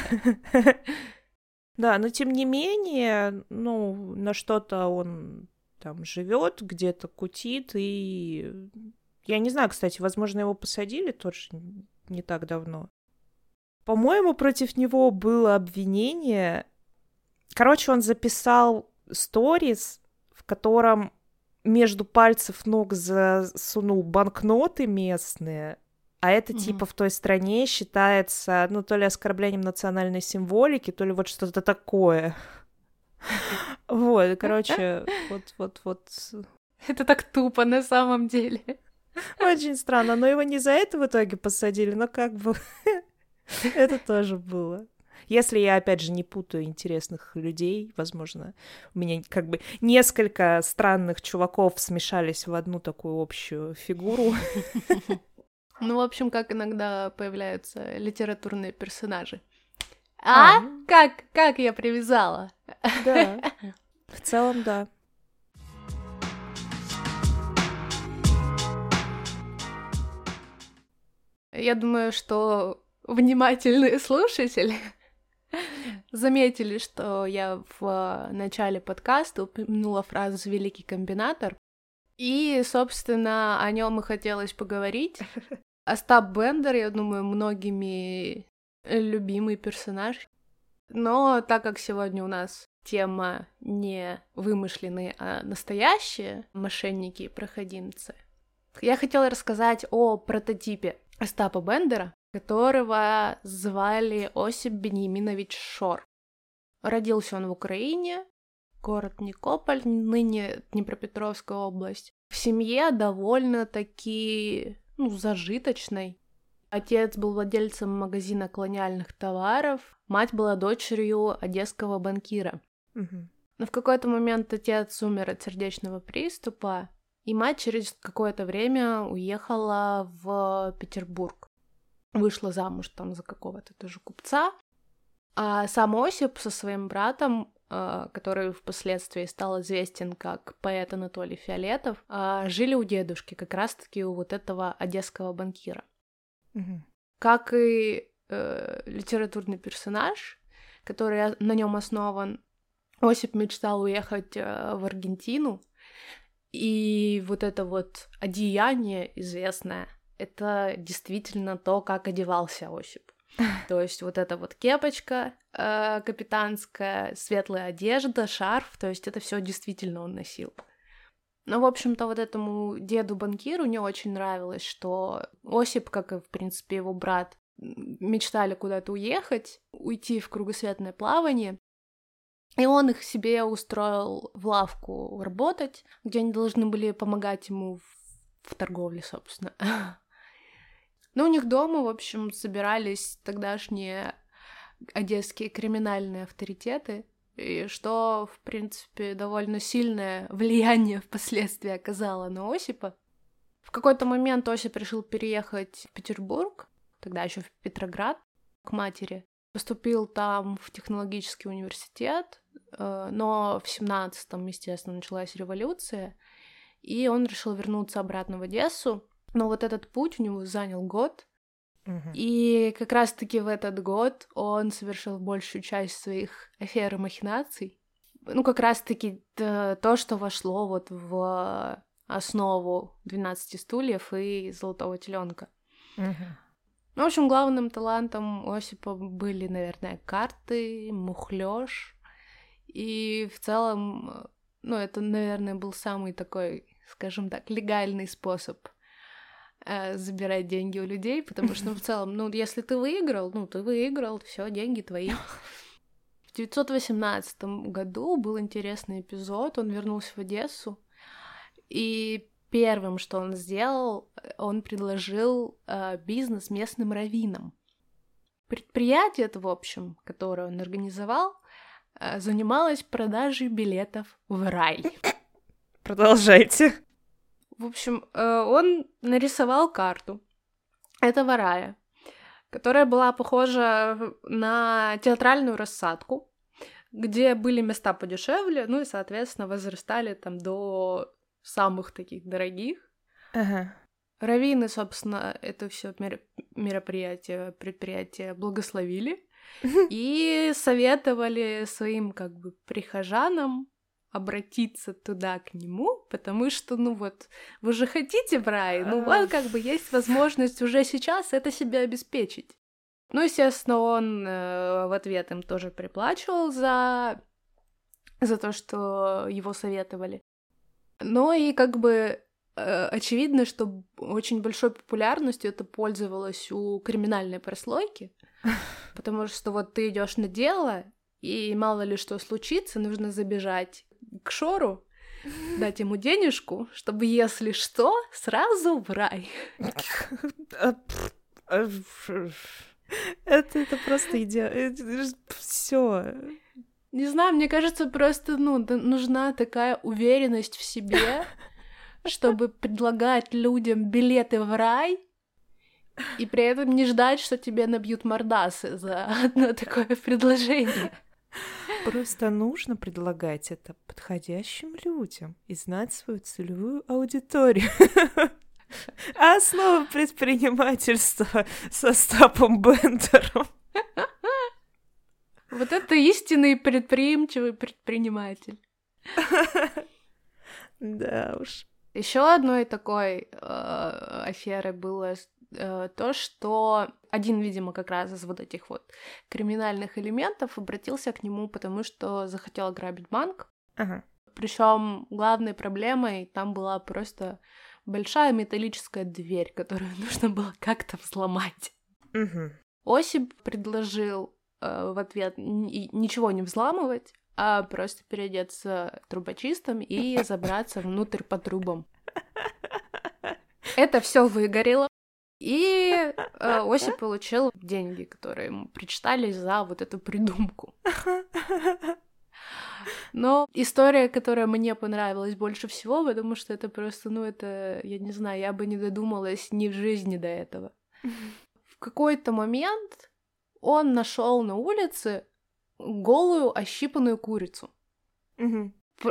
Да, но тем не менее, ну, на что-то он там живет, где-то кутит, и я не знаю, кстати, возможно, его посадили тоже не так давно. По-моему, против него было обвинение. Короче, он записал сторис, в котором между пальцев ног засунул банкноты местные, а это mm-hmm. типа в той стране считается, ну, то ли оскорблением национальной символики, то ли вот что-то такое. <laughs> Вот, короче, вот, вот, вот. Это так тупо на самом деле. Очень странно, но его не за это в итоге посадили, но как бы <laughs> это тоже было. Если я, опять же, не путаю интересных людей, возможно, у меня как бы несколько странных чуваков смешались в одну такую общую фигуру. <laughs> Ну, в общем, как иногда появляются литературные персонажи. А? а? Как? Как я привязала? Да. <laughs> В целом, да. Я думаю, что внимательные слушатели <laughs> заметили, что я в начале подкаста упомянула фразу «великий комбинатор», и, собственно, о нем и хотелось поговорить. <laughs> Остап Бендер, я думаю, многими любимый персонаж. Но так как сегодня у нас тема не вымышленные, а настоящие мошенники и проходимцы, я хотела рассказать о прототипе Остапа Бендера, которого звали Осип Беньяминович Шор. Родился он в Украине, город Никополь, ныне Днепропетровская область. В семье довольно-таки, ну, зажиточной. Отец был владельцем магазина колониальных товаров, мать была дочерью одесского банкира. Угу. Но в какой-то момент отец умер от сердечного приступа, и мать через какое-то время уехала в Петербург вышла замуж там за какого-то тоже купца. А сам Осип со своим братом, который впоследствии стал известен как поэт Анатолий Фиолетов, э, жили у дедушки, как раз-таки у вот этого одесского банкира. Угу. Как и э, литературный персонаж, который на нем основан, Осип мечтал уехать э, в Аргентину, и вот это вот одеяние известное — это действительно то, как одевался Осип. <laughs> То есть вот эта вот кепочка э, капитанская, светлая одежда, шарф, то есть это все действительно он носил. Ну, в общем-то, вот этому деду-банкиру не очень нравилось, что Осип, как и, в принципе, его брат, мечтали куда-то уехать, уйти в кругосветное плавание, и он их себе устроил в лавку работать, где они должны были помогать ему в, в торговле, собственно. <laughs> Ну, у них дома, в общем, собирались тогдашние одесские криминальные авторитеты, и что, в принципе, довольно сильное влияние <laughs> впоследствии оказало на Осипа. В какой-то момент Осип решил переехать в Петербург, тогда еще в Петроград, к матери. Поступил там в технологический университет, э, но в семнадцатом, естественно, началась революция, и он решил вернуться обратно в Одессу. Но вот этот путь у него занял год, и как раз-таки в этот год он совершил большую часть своих афер и махинаций. Ну, как раз-таки то, что вошло вот в основу 12 стульев и золотого теленка. Ну, в общем, главным талантом Осипа были, наверное, карты, мухлёж. И в целом, ну, это, наверное, был самый такой, скажем так, легальный способ э, забирать деньги у людей, потому что, ну, в целом, ну, если ты выиграл, ну, ты выиграл, все, деньги твои. <laughs> В 918 году был интересный эпизод, он вернулся в Одессу, и первым, что он сделал, он предложил э, бизнес местным раввинам. Предприятие это, в общем, которое он организовал, э, занималось продажей билетов в рай. <laughs> Продолжайте. В общем, э, он нарисовал карту этого рая, которая была похожа на театральную рассадку, где были места подешевле, ну и, соответственно, возрастали там до самых таких дорогих. Ага. Равины, собственно, это все мероприятие, предприятие благословили и советовали своим как бы прихожанам обратиться туда к нему, потому что, ну вот, вы же хотите в рай, ну вот как бы есть возможность уже сейчас это себе обеспечить. Ну, естественно, он э, в ответ им тоже приплачивал за, за то, что его советовали. Но и как бы э, очевидно, что очень большой популярностью это пользовалось у криминальной прослойки, <laughs> потому что вот ты идешь на дело, и мало ли что случится, нужно забежать к Шору, дать ему денежку, чтобы, если что, сразу в рай. Это, это просто идеально. Все. Не знаю, мне кажется, просто, ну, нужна такая уверенность в себе, чтобы предлагать людям билеты в рай, и при этом не ждать, что тебе набьют мордасы за одно такое предложение. Просто нужно предлагать это подходящим людям и знать свою целевую аудиторию. <laughs> Основа предпринимательства со Стапом Бендером. Вот это истинный предприимчивый предприниматель. <laughs> Да уж. Еще одной такой э, аферой было э, то, что один, видимо, как раз из вот этих вот криминальных элементов обратился к нему, потому что захотел ограбить банк. Ага. Причем главной проблемой там была просто большая металлическая дверь, которую <laughs> нужно было как-то взломать. Угу. Осип предложил э, в ответ ничего не взламывать, а просто переодеться трубочистом и забраться внутрь по трубам. <laughs> Это все выгорело. И э, Осип <laughs> получил деньги, которые ему причитались за вот эту придумку. <laughs> Но история, которая мне понравилась больше всего, потому что это просто, ну, это, я не знаю, я бы не додумалась ни в жизни до этого. В какой-то момент он нашел на улице голую ощипанную курицу.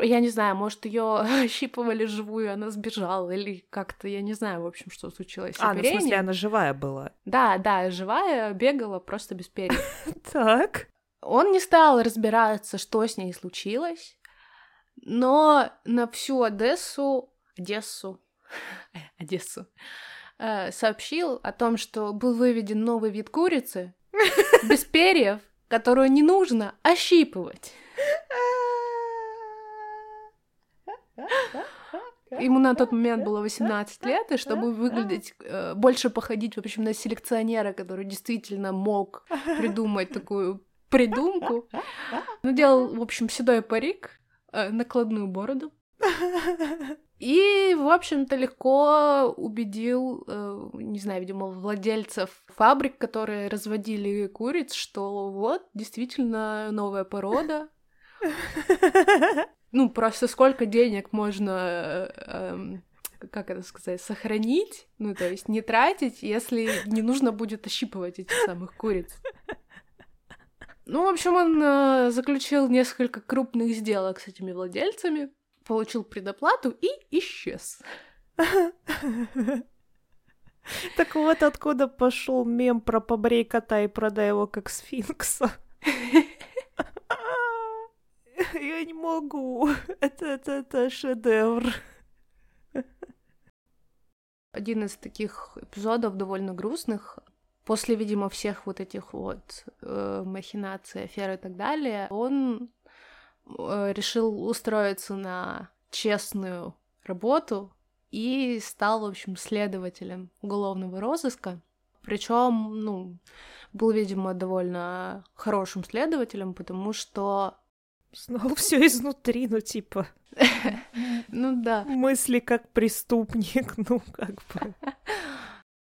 Я не знаю, может, ее <laughs> ощипывали живую, она сбежала, или как-то, я не знаю, в общем, что случилось. А, ну, в смысле, она живая была? Да, да, живая, бегала просто без перьев. <laughs> Так. Он не стал разбираться, что с ней случилось, но на всю Одессу, Одессу, <laughs> Одессу, э, сообщил о том, что был выведен новый вид курицы без перьев, которую не нужно ощипывать. Ему на тот момент было 18 лет, и чтобы выглядеть, э, больше походить, в общем, на селекционера, который действительно мог придумать такую придумку, надел, в общем, седой парик, э, накладную бороду. И, в общем-то, легко убедил, э, не знаю, видимо, владельцев фабрик, которые разводили куриц, что вот, действительно, новая порода, ну, просто сколько денег можно, э, как это сказать, сохранить, ну, то есть не тратить, если не нужно будет ощипывать этих самых куриц. Ну, в общем, он э, заключил несколько крупных сделок с этими владельцами, получил предоплату и исчез. Так вот откуда пошел мем про побрей кота и продай его как сфинкса. <laughs> <laughs> Я не могу. <laughs> Это, это, это шедевр. <laughs> Один из таких эпизодов довольно грустных. После, видимо, всех вот этих вот э, махинаций, афер и так далее, он э, решил устроиться на честную работу и стал, в общем, следователем уголовного розыска. Причем, ну, был, видимо, довольно хорошим следователем, потому что Знал <laughs> все изнутри, ну типа. <laughs> Ну да. Мысли как преступник, <laughs> ну как бы.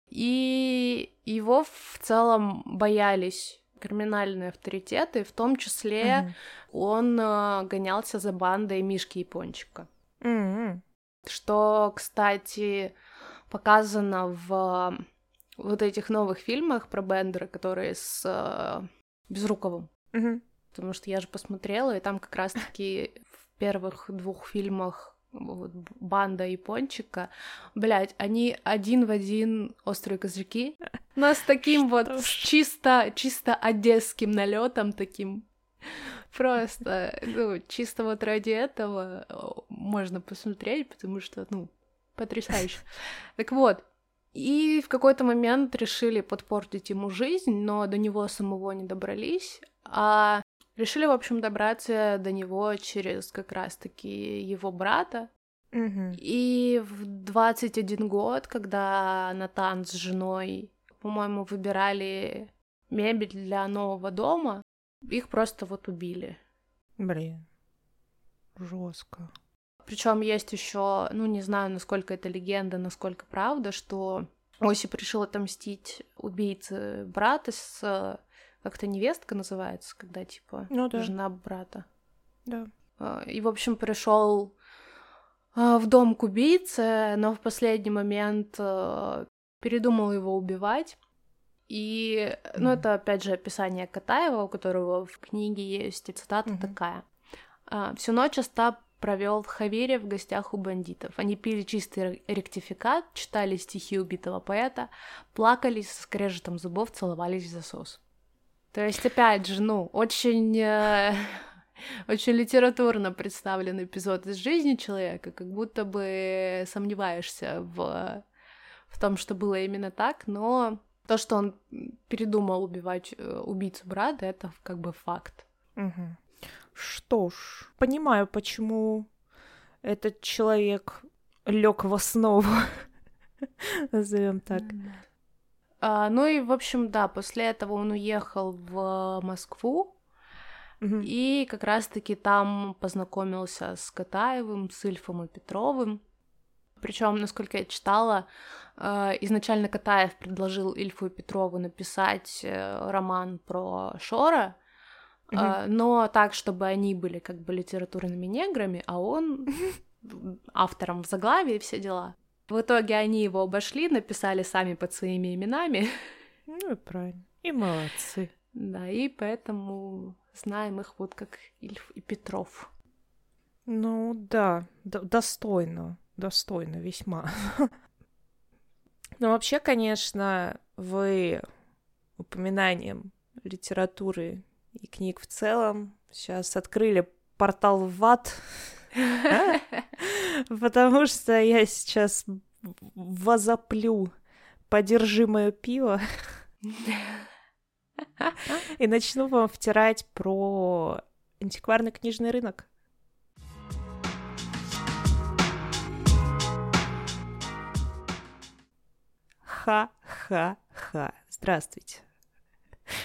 И его в целом боялись криминальные авторитеты, в том числе он э, гонялся за бандой Мишки Япончика. Что, кстати, показано в вот этих новых фильмах про Бендера, которые с э, Безруковым потому что я же посмотрела, и там как раз-таки в первых двух фильмах вот, банда япончика, блядь, они один в один острые козырьки, но с таким вот чисто, чисто одесским налетом таким. Просто, ну, чисто вот ради этого можно посмотреть, потому что, ну, потрясающе. Так вот, и в какой-то момент решили подпортить ему жизнь, но до него самого не добрались, а Решили, в общем, добраться до него через как раз-таки его брата. Угу. И в 21 год, когда Натан с женой, по-моему, выбирали мебель для нового дома, их просто вот убили. Блин, жестко. Причем есть еще, ну не знаю, насколько это легенда, насколько правда, что Осип решил отомстить убийце брата с как-то невестка называется, когда типа ну, да. жена брата. Да. А, и, в общем, пришел а, в дом к убийце, но в последний момент а, передумал его убивать. И, ну, это опять же описание Катаева, у которого в книге есть и цитата mm-hmm. такая. Всю ночь Остап провел в Хавере в гостях у бандитов. Они пили чистый ректификат, читали стихи убитого поэта, плакали с скрежетом зубов, целовались в засос. То есть, опять же, ну, очень, э, <laughs> очень литературно представлен эпизод из жизни человека, как будто бы сомневаешься в, в том, что было именно так, но то, что он передумал убивать э, убийцу брата, это как бы факт. Угу. Что ж, понимаю, почему этот человек лег в основу, <laughs> назовем так. А, ну и, в общем, да, после этого он уехал в Москву, Мгм. и как раз-таки там познакомился с Катаевым, с Ильфом и Петровым. Причем, насколько я читала, э, изначально Катаев предложил Ильфу и Петрову написать э, роман про Шора, Мгм. но так, чтобы они были как бы литературными неграми, а он <laughs> автором в заглавии и все дела. В итоге они его обошли, написали сами под своими именами. <laughs> Ну и правильно. И молодцы. Да, и поэтому знаем их вот как Ильф и Петров. Ну да, д- достойно, достойно весьма. <laughs> Но вообще, конечно, вы упоминанием литературы и книг в целом сейчас открыли портал в ад, <laughs> потому что я сейчас возоплю «Подержи мое пиво» и начну вам втирать про антикварный книжный рынок. Ха-ха-ха. Здравствуйте.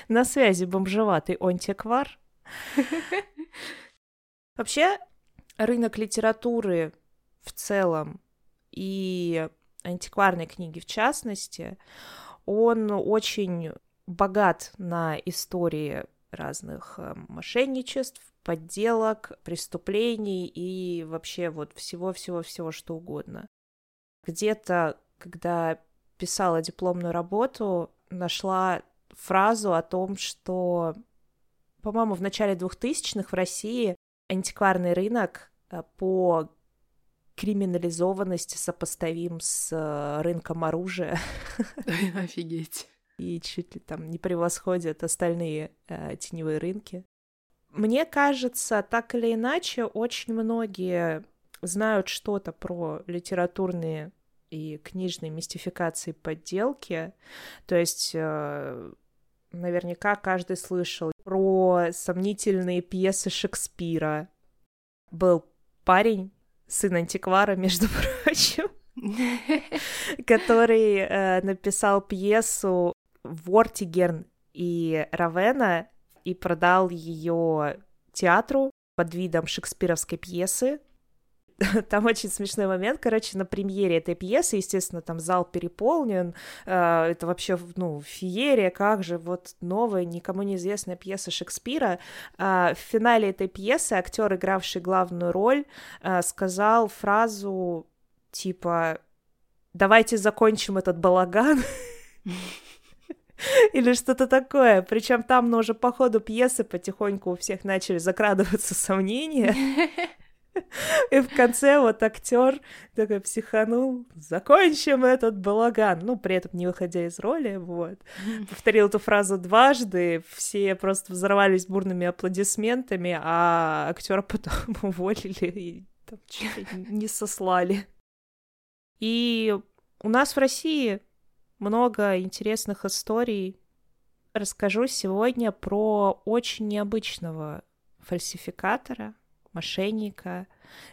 На связи бомжеватый антиквар. <laughs> Вообще, рынок литературы в целом и антикварной книги в частности, он очень богат на истории разных э, мошенничеств, подделок, преступлений и вообще вот всего-всего-всего что угодно. Где-то, когда писала дипломную работу, нашла фразу о том, что по-моему, в начале 2000-х в России антикварный рынок э, по криминализованности сопоставим с э, рынком оружия. <laughs> Офигеть. И чуть ли там не превосходят остальные э, теневые рынки. Мне кажется, так или иначе, очень многие знают что-то про литературные и книжные мистификации подделки. То есть э, наверняка каждый слышал про сомнительные пьесы Шекспира. Был парень, сын антиквара, между <laughs> прочим, <laughs> который э, написал пьесу Вортигерн и Равена и продал ее театру под видом шекспировской пьесы. <laughs> Там очень смешной момент, короче, на премьере этой пьесы, естественно, там зал переполнен, э, это вообще, ну, феерия, как же, вот новая, никому неизвестная пьеса Шекспира. Э, в финале этой пьесы актер, игравший главную роль, э, сказал фразу типа «давайте закончим этот балаган», <laughs> Или что-то такое. Причем там, но уже по ходу пьесы потихоньку у всех начали закрадываться сомнения. <laughs> И в конце вот актер такой психанул, закончим этот балаган, ну, при этом не выходя из роли, вот. Повторил эту фразу дважды, все просто взорвались бурными аплодисментами, а актера потом <laughs> уволили и там, не сослали. И у нас в России много интересных историй. Расскажу сегодня про очень необычного фальсификатора, мошенника,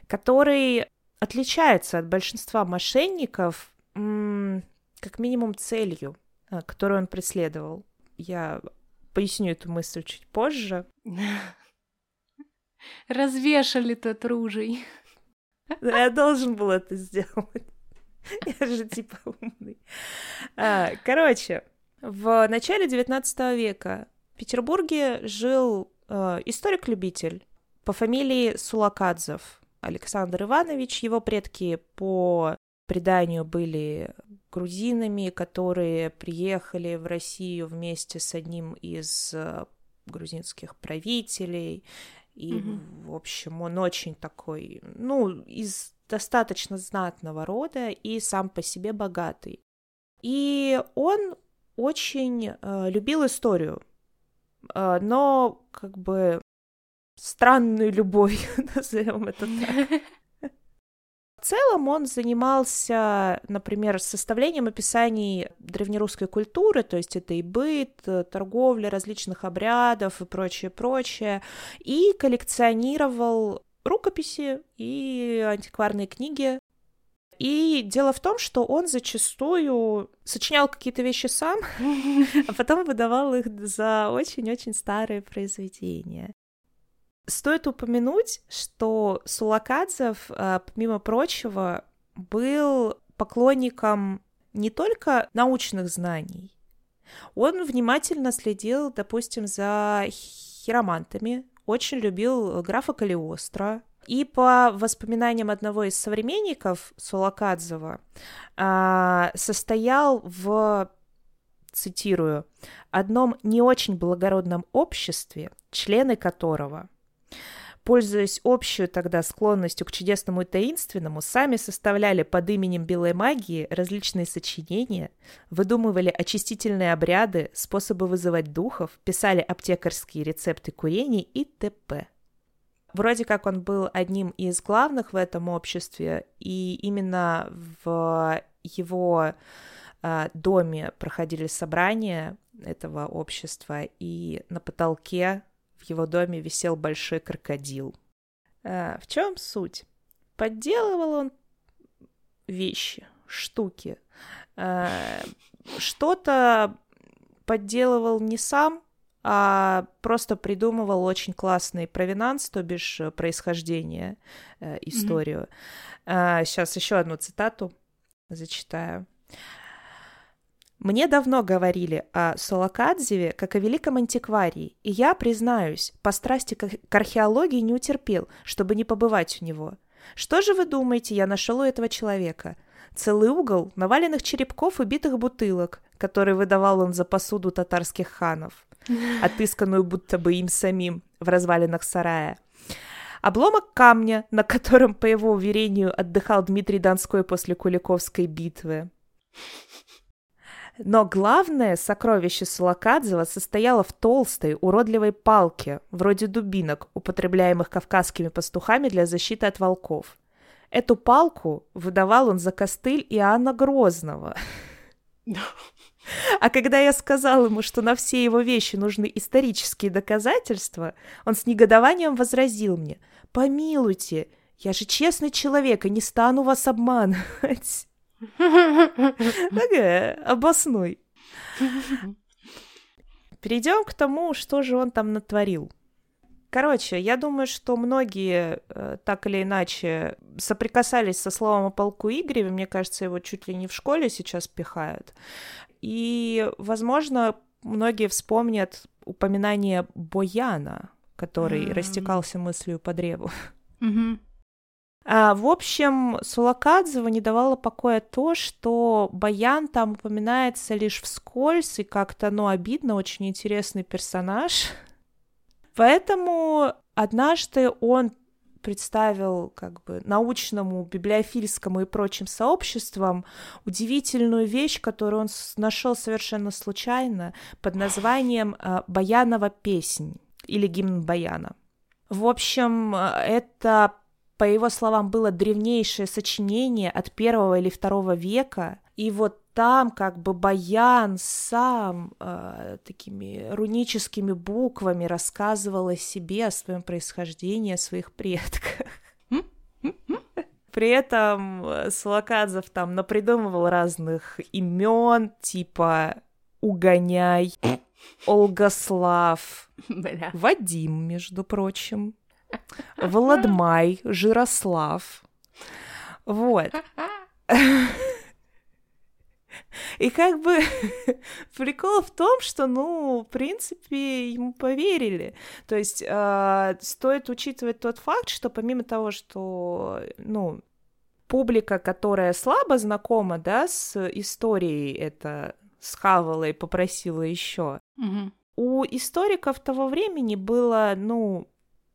который отличается от большинства мошенников как минимум целью, а, которую он преследовал. Я поясню эту мысль чуть позже. <laughs> Развешали тот ружей. Я должен был это сделать. <laughs> Я же типа умный. А, короче, в начале 19 века в Петербурге жил э, историк-любитель по фамилии Сулакадзев Александр Иванович. Его предки по преданию были грузинами, которые приехали в Россию вместе с одним из э, грузинских правителей. И, mm-hmm. в общем, он очень такой, ну, из достаточно знатного рода и сам по себе богатый. И он очень э, любил историю, э, но как бы странную любовь, <laughs> назовем это так. <laughs> В целом он занимался, например, составлением описаний древнерусской культуры, то есть это и быт, торговля различных обрядов и прочее, прочее, и коллекционировал рукописи и антикварные книги. И дело в том, что он зачастую сочинял какие-то вещи сам, <laughs> а потом выдавал их за очень-очень старые произведения. Стоит упомянуть, что Сулакадзев, а, помимо прочего, был поклонником не только научных знаний, он внимательно следил, допустим, за хиромантами, очень любил графа Калиостро. И по воспоминаниям одного из современников Сулакадзева, а, состоял в, цитирую, одном не очень благородном обществе, члены которого пользуясь общей тогда склонностью к чудесному и таинственному, сами составляли под именем белой магии различные сочинения, выдумывали очистительные обряды, способы вызывать духов, писали аптекарские рецепты курений и т.п. Вроде как он был одним из главных в этом обществе, и именно в его э, доме проходили собрания этого общества, и на потолке в его доме висел большой крокодил. А, в чем суть? Подделывал он вещи, штуки. А, что-то подделывал не сам, а просто придумывал очень классный провинанс, то бишь э, происхождение, э, историю. Mm-hmm. А, сейчас еще одну цитату зачитаю. Мне давно говорили о Солокадзеве как о великом антикварии, и я, признаюсь, по страсти к археологии не утерпел, чтобы не побывать у него. Что же вы думаете, я нашел у этого человека? Целый угол наваленных черепков и битых бутылок, которые выдавал он за посуду татарских ханов. <laughs> отысканную будто бы им самим в развалинах сарая. Обломок камня, на котором, по его уверению, отдыхал Дмитрий Донской после Куликовской битвы. Но главное сокровище Сулакадзева состояло в толстой, уродливой палке, вроде дубинок, употребляемых кавказскими пастухами для защиты от волков. Эту палку выдавал он за костыль Иоанна Грозного. А когда я сказал ему, что на все его вещи нужны исторические доказательства, он с негодованием возразил мне, «Помилуйте, я же честный человек и не стану вас обманывать». <laughs> Ага, обоснуй. Перейдем к тому, что же он там натворил. Короче, я думаю, что многие э, так или иначе соприкасались со словом о полку Игореве. Мне кажется, его чуть ли не в школе сейчас пихают. И, возможно, многие вспомнят упоминание Бояна, который mm-hmm. растекался мыслью по древу. Mm-hmm. А, в общем, Сулакадзева не давало покоя то, что Баян там упоминается лишь вскользь, и как-то, ну, обидно, очень интересный персонаж. Поэтому однажды он представил как бы научному, библиофильскому и прочим сообществам удивительную вещь, которую он нашел совершенно случайно под названием э, «Баянова песнь» или «Гимн Баяна». В общем, э, это по его словам, было древнейшее сочинение от первого или второго века, и вот там как бы Баян сам э, такими руническими буквами рассказывал о себе, о своем происхождении, о своих предках. При этом э, Сулакадзев там напридумывал разных имен, типа Угоняй, Олгослав, <laughs> Вадим, между прочим. Владмай, Жирослав. Вот. И как бы <laughs> прикол в том, что, ну, в принципе, ему поверили. То есть э, стоит учитывать тот факт, что помимо того, что, ну, публика, которая слабо знакома, да, с историей, это схавала и попросила еще. Угу. У историков того времени было, ну,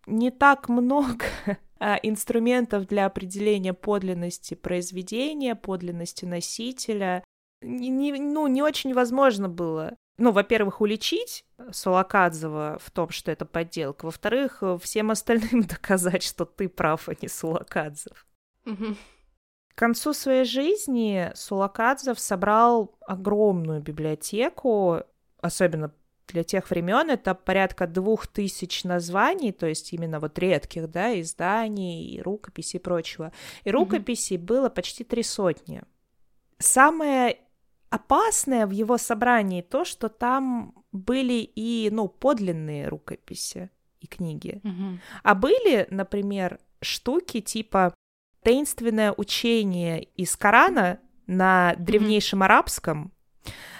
не так много <laughs> а, инструментов для определения подлинности произведения, подлинности носителя. Не, не, ну, не очень возможно было. Ну, во-первых, уличить Сулакадзева в том, что это подделка. Во-вторых, всем остальным <laughs> доказать, что ты прав, а не Сулакадзев. К концу своей жизни Сулакадзев собрал огромную библиотеку, особенно для тех времен это порядка двух тысяч названий, то есть именно вот редких, да, изданий, и рукописей и прочего. И рукописей mm-hmm. было почти три сотни. Самое опасное в его собрании то, что там были и, ну, подлинные рукописи и книги. Mm-hmm. А были, например, штуки типа таинственное учение из Корана на древнейшем mm-hmm. арабском,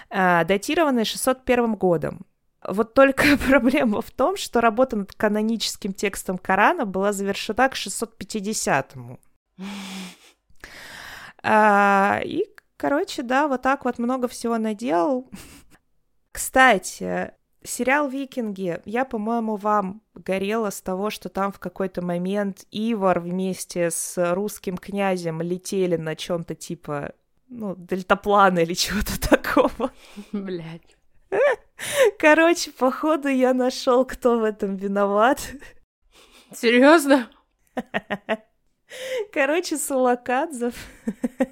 э, датированное 601 годом. Вот только <laughs> проблема в том, что работа над каноническим текстом Корана была завершена к 650-му. А, и, короче, да, вот так вот много всего наделал. Кстати, сериал «Викинги», я, по-моему, вам горела с того, что там в какой-то момент Ивар вместе с русским князем летели на чем то типа, ну, дельтаплана или чего-то <laughs> такого. Блять. <laughs> Короче, походу я нашел, кто в этом виноват. Серьезно? <laughs> Короче, Сулакадзев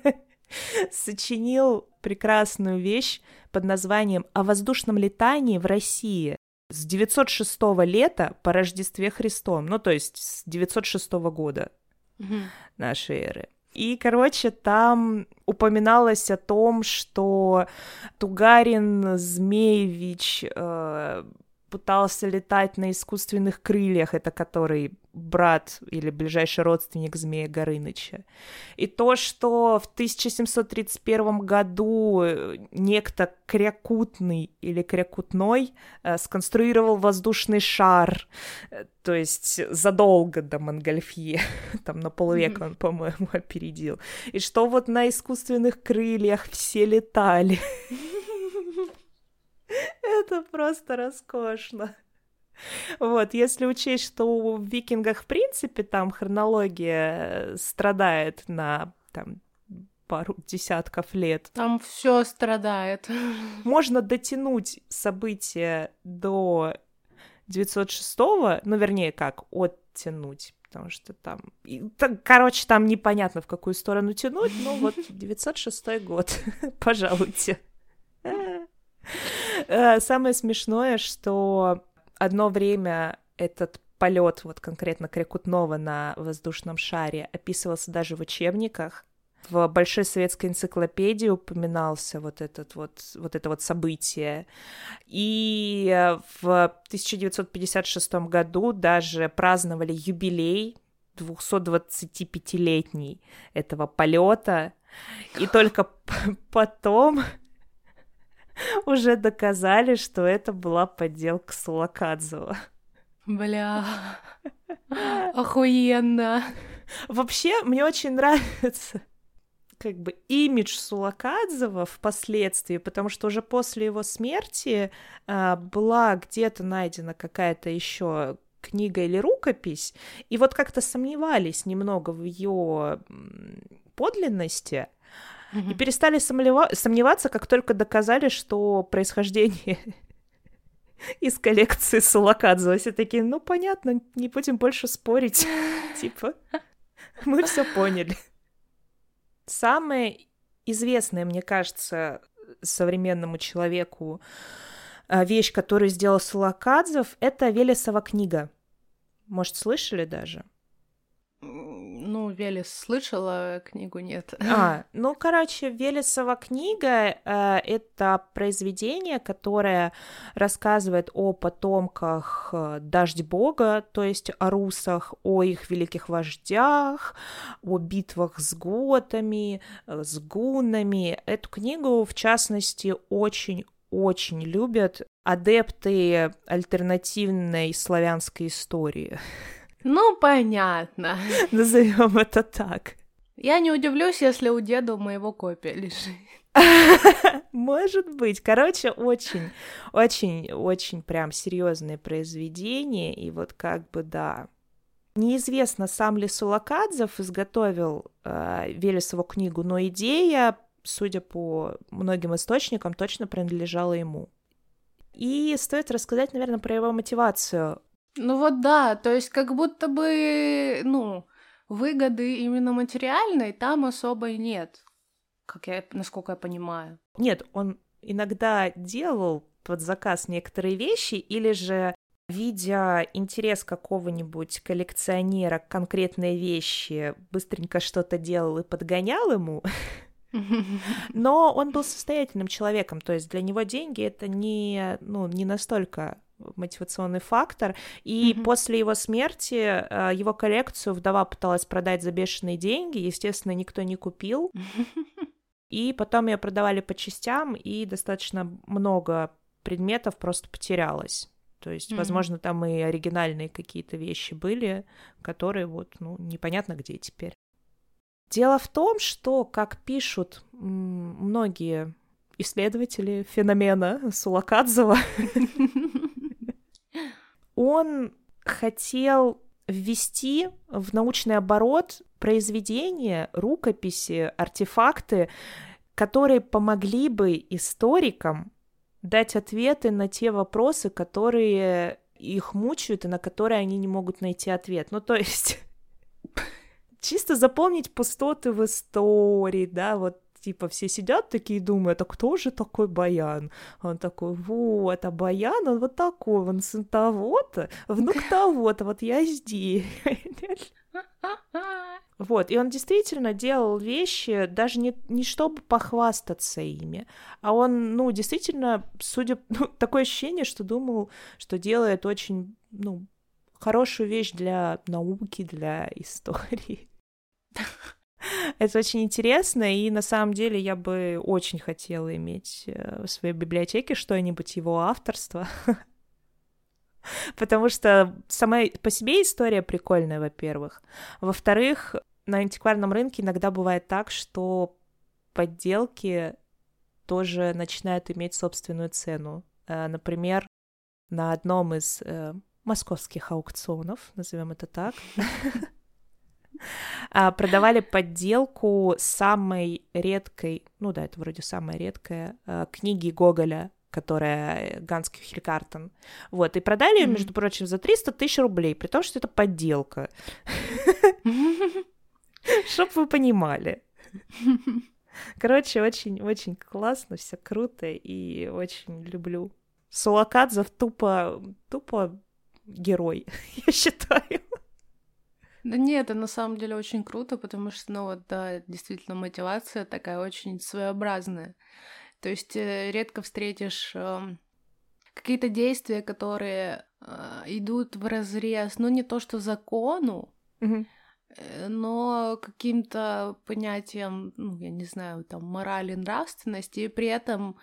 <laughs> сочинил прекрасную вещь под названием «О воздушном летании в России» с 906 лета по Рождестве Христом, ну, то есть с 906 года нашей эры. И, короче, там упоминалось о том, что Тугарин Змеевич э, пытался летать на искусственных крыльях, это который брат или ближайший родственник Змея Горыныча. И то, что в 1731 году э, некто Крякутный или Крякутной э, сконструировал воздушный шар, э, то есть задолго до Монгольфье, <laughs> там на полвека он, по-моему, <laughs> опередил. И что вот на искусственных крыльях все летали. <laughs> Это просто роскошно. Вот, если учесть, что в викингах, в принципе, там хронология страдает на там, пару десятков лет. Там все страдает. <laughs> Можно дотянуть события до 906-го, ну, вернее, как, оттянуть, потому что там... И, так, короче, там непонятно, в какую сторону тянуть, ну, вот <laughs> 906 год, <laughs> пожалуйте. Э, самое смешное, что одно время этот полет вот конкретно Крикутнова на воздушном шаре описывался даже в учебниках. В Большой советской энциклопедии упоминался вот, этот вот, вот это вот событие. И в 1956 году даже праздновали юбилей 225-летний этого полета. И только потом <laughs> уже доказали, что это была подделка Сулакадзева. Бля, <laughs> охуенно. Вообще, мне очень нравится как бы имидж Сулакадзева впоследствии, потому что уже после его смерти а, была где-то найдена какая-то еще книга или рукопись, и вот как-то сомневались немного в ее подлинности, mm-hmm. и перестали сомнева- сомневаться, как только доказали, что происхождение <laughs> из коллекции Сулакадзе. Все такие, ну понятно, не будем больше спорить. <laughs> Типа, мы все поняли. Самое известное, мне кажется, современному человеку а, вещь, которую сделал Сулакадзев, это Велесова книга. Может, слышали даже? Велес слышала, книгу нет. А, <laughs> ну, короче, Велесова книга э, это произведение, которое рассказывает о потомках э, Дождь Бога, то есть о русах, о их великих вождях, о битвах с готами, э, с гунами. Эту книгу, в частности, очень очень любят адепты альтернативной славянской истории. <laughs> Ну, понятно. <laughs> Назовем это так. Я не удивлюсь, если у деда моего копия лежит. <laughs> Может быть. Короче, очень, очень, очень прям серьезное произведение. И вот как бы да. Неизвестно, сам ли Сулакадзев изготовил э, Велесову книгу, но идея, судя по многим источникам, точно принадлежала ему. И стоит рассказать, наверное, про его мотивацию. Ну вот да, то есть как будто бы, ну, выгоды именно материальной там особой нет, как я, насколько я понимаю. Нет, он иногда делал под заказ некоторые вещи, или же видя интерес какого-нибудь коллекционера к конкретной вещи, быстренько что-то делал и подгонял ему. <laughs> Но он был состоятельным человеком, то есть для него деньги это не, ну, не настолько мотивационный фактор. И mm-hmm. после его смерти э, его коллекцию вдова пыталась продать за бешеные деньги. Естественно, никто не купил. <laughs> И потом ее продавали по частям, и достаточно много предметов просто потерялось. То есть, mm-hmm. возможно, там и оригинальные какие-то вещи были, которые вот, ну, непонятно где теперь. Дело в том, что, как пишут многие исследователи феномена Сулакадзева, <laughs> он хотел ввести в научный оборот произведения, рукописи, артефакты, которые помогли бы историкам дать ответы на те вопросы, которые их мучают и на которые они не могут найти ответ. Ну, то есть <laughs> чисто заполнить пустоты в истории, да, вот типа все сидят такие и думают, а кто же такой Баян? Он такой, вот, а Баян, он вот такой, он сын того-то, внук того-то, вот я здесь. Вот, и он действительно делал вещи, даже не, не чтобы похвастаться ими, а он, ну, действительно, судя, <laughs> ну, такое ощущение, что думал, что делает очень, ну, хорошую вещь для науки, для истории. <laughs> <laughs> Это очень интересно, и на самом деле я бы очень хотела иметь э, в своей библиотеке что-нибудь его авторства. <laughs> Потому что сама по себе история прикольная, во-первых. Во-вторых, на антикварном рынке иногда бывает так, что подделки тоже начинают иметь собственную цену. Э, например, на одном из э, московских аукционов, назовем это так, <laughs> продавали подделку самой редкой, ну да, это вроде самая редкая, э, книги Гоголя которая Ганский Хелькартон. Вот, и продали ее, между прочим, за 300 тысяч рублей, при том, что это подделка. <laughs> Чтоб вы понимали. Короче, очень-очень классно, все круто, и очень люблю. Сулакадзов тупо, тупо герой, <laughs> я считаю. Да нет, это на самом деле очень круто, потому что, ну вот, да, действительно, мотивация такая очень своеобразная. То есть э, редко встретишь э, какие-то действия, которые э, идут в разрез, ну не то что закону, э, но каким-то понятием, ну я не знаю, там морали, нравственности, и при этом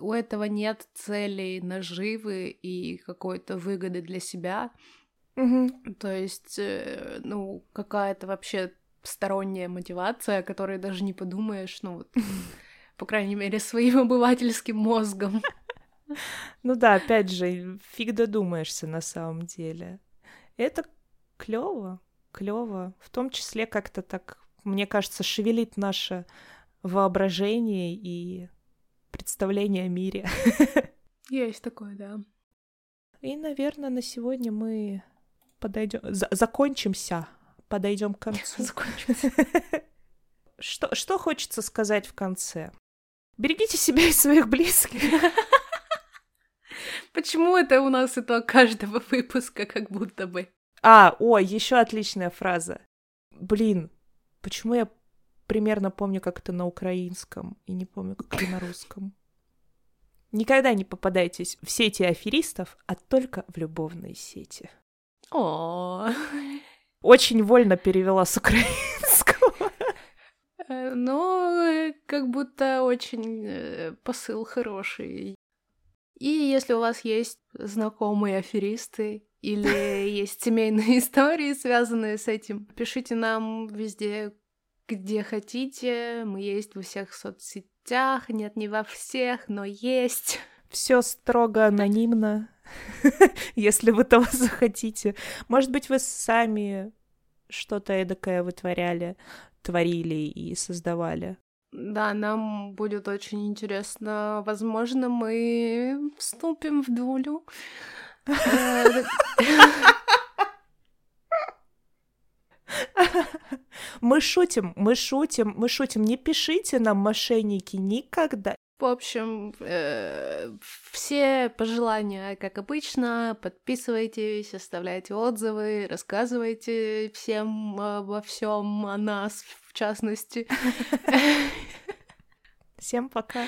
у этого нет целей наживы и какой-то выгоды для себя. Мгм. То есть, э, ну, какая-то вообще сторонняя мотивация, о которой даже не подумаешь, ну, вот, <laughs> по крайней мере, своим обывательским мозгом. Ну да, опять же, фиг додумаешься на самом деле. Это клево, клево. В том числе как-то так, мне кажется, шевелит наше воображение и представление о мире. <laughs> Есть такое, да. И, наверное, на сегодня мы подойдем, закончимся, подойдем к концу. <laughs> Закончимся. <laughs> Что, что хочется сказать в конце? Берегите себя и своих близких. <laughs> Почему это у нас итог каждого выпуска, как будто бы? А, ой, еще отличная фраза. Блин, почему я примерно помню, как это на украинском, и не помню, как это на русском. Никогда не попадайтесь в сети аферистов, а только в любовные сети. О, Очень вольно перевела с украинского. Э, но э, как будто очень э, посыл хороший. И если у вас есть знакомые аферисты или <laughs> есть семейные истории, связанные с этим, пишите нам везде, где хотите. Мы есть во всех соцсетях. Нет, не во всех, но есть. Все строго анонимно, <laughs> если вы того <laughs> захотите. Может быть, вы сами что-то эдакое вытворяли, творили и создавали. Да, нам будет очень интересно. Возможно, мы вступим в долю. <laughs> Мы шутим, мы шутим, мы шутим. Не пишите нам, мошенники, никогда. В общем, э, все пожелания, как обычно, подписывайтесь, оставляйте отзывы, рассказывайте всем обо всем о нас, в частности. <laughs> Всем пока.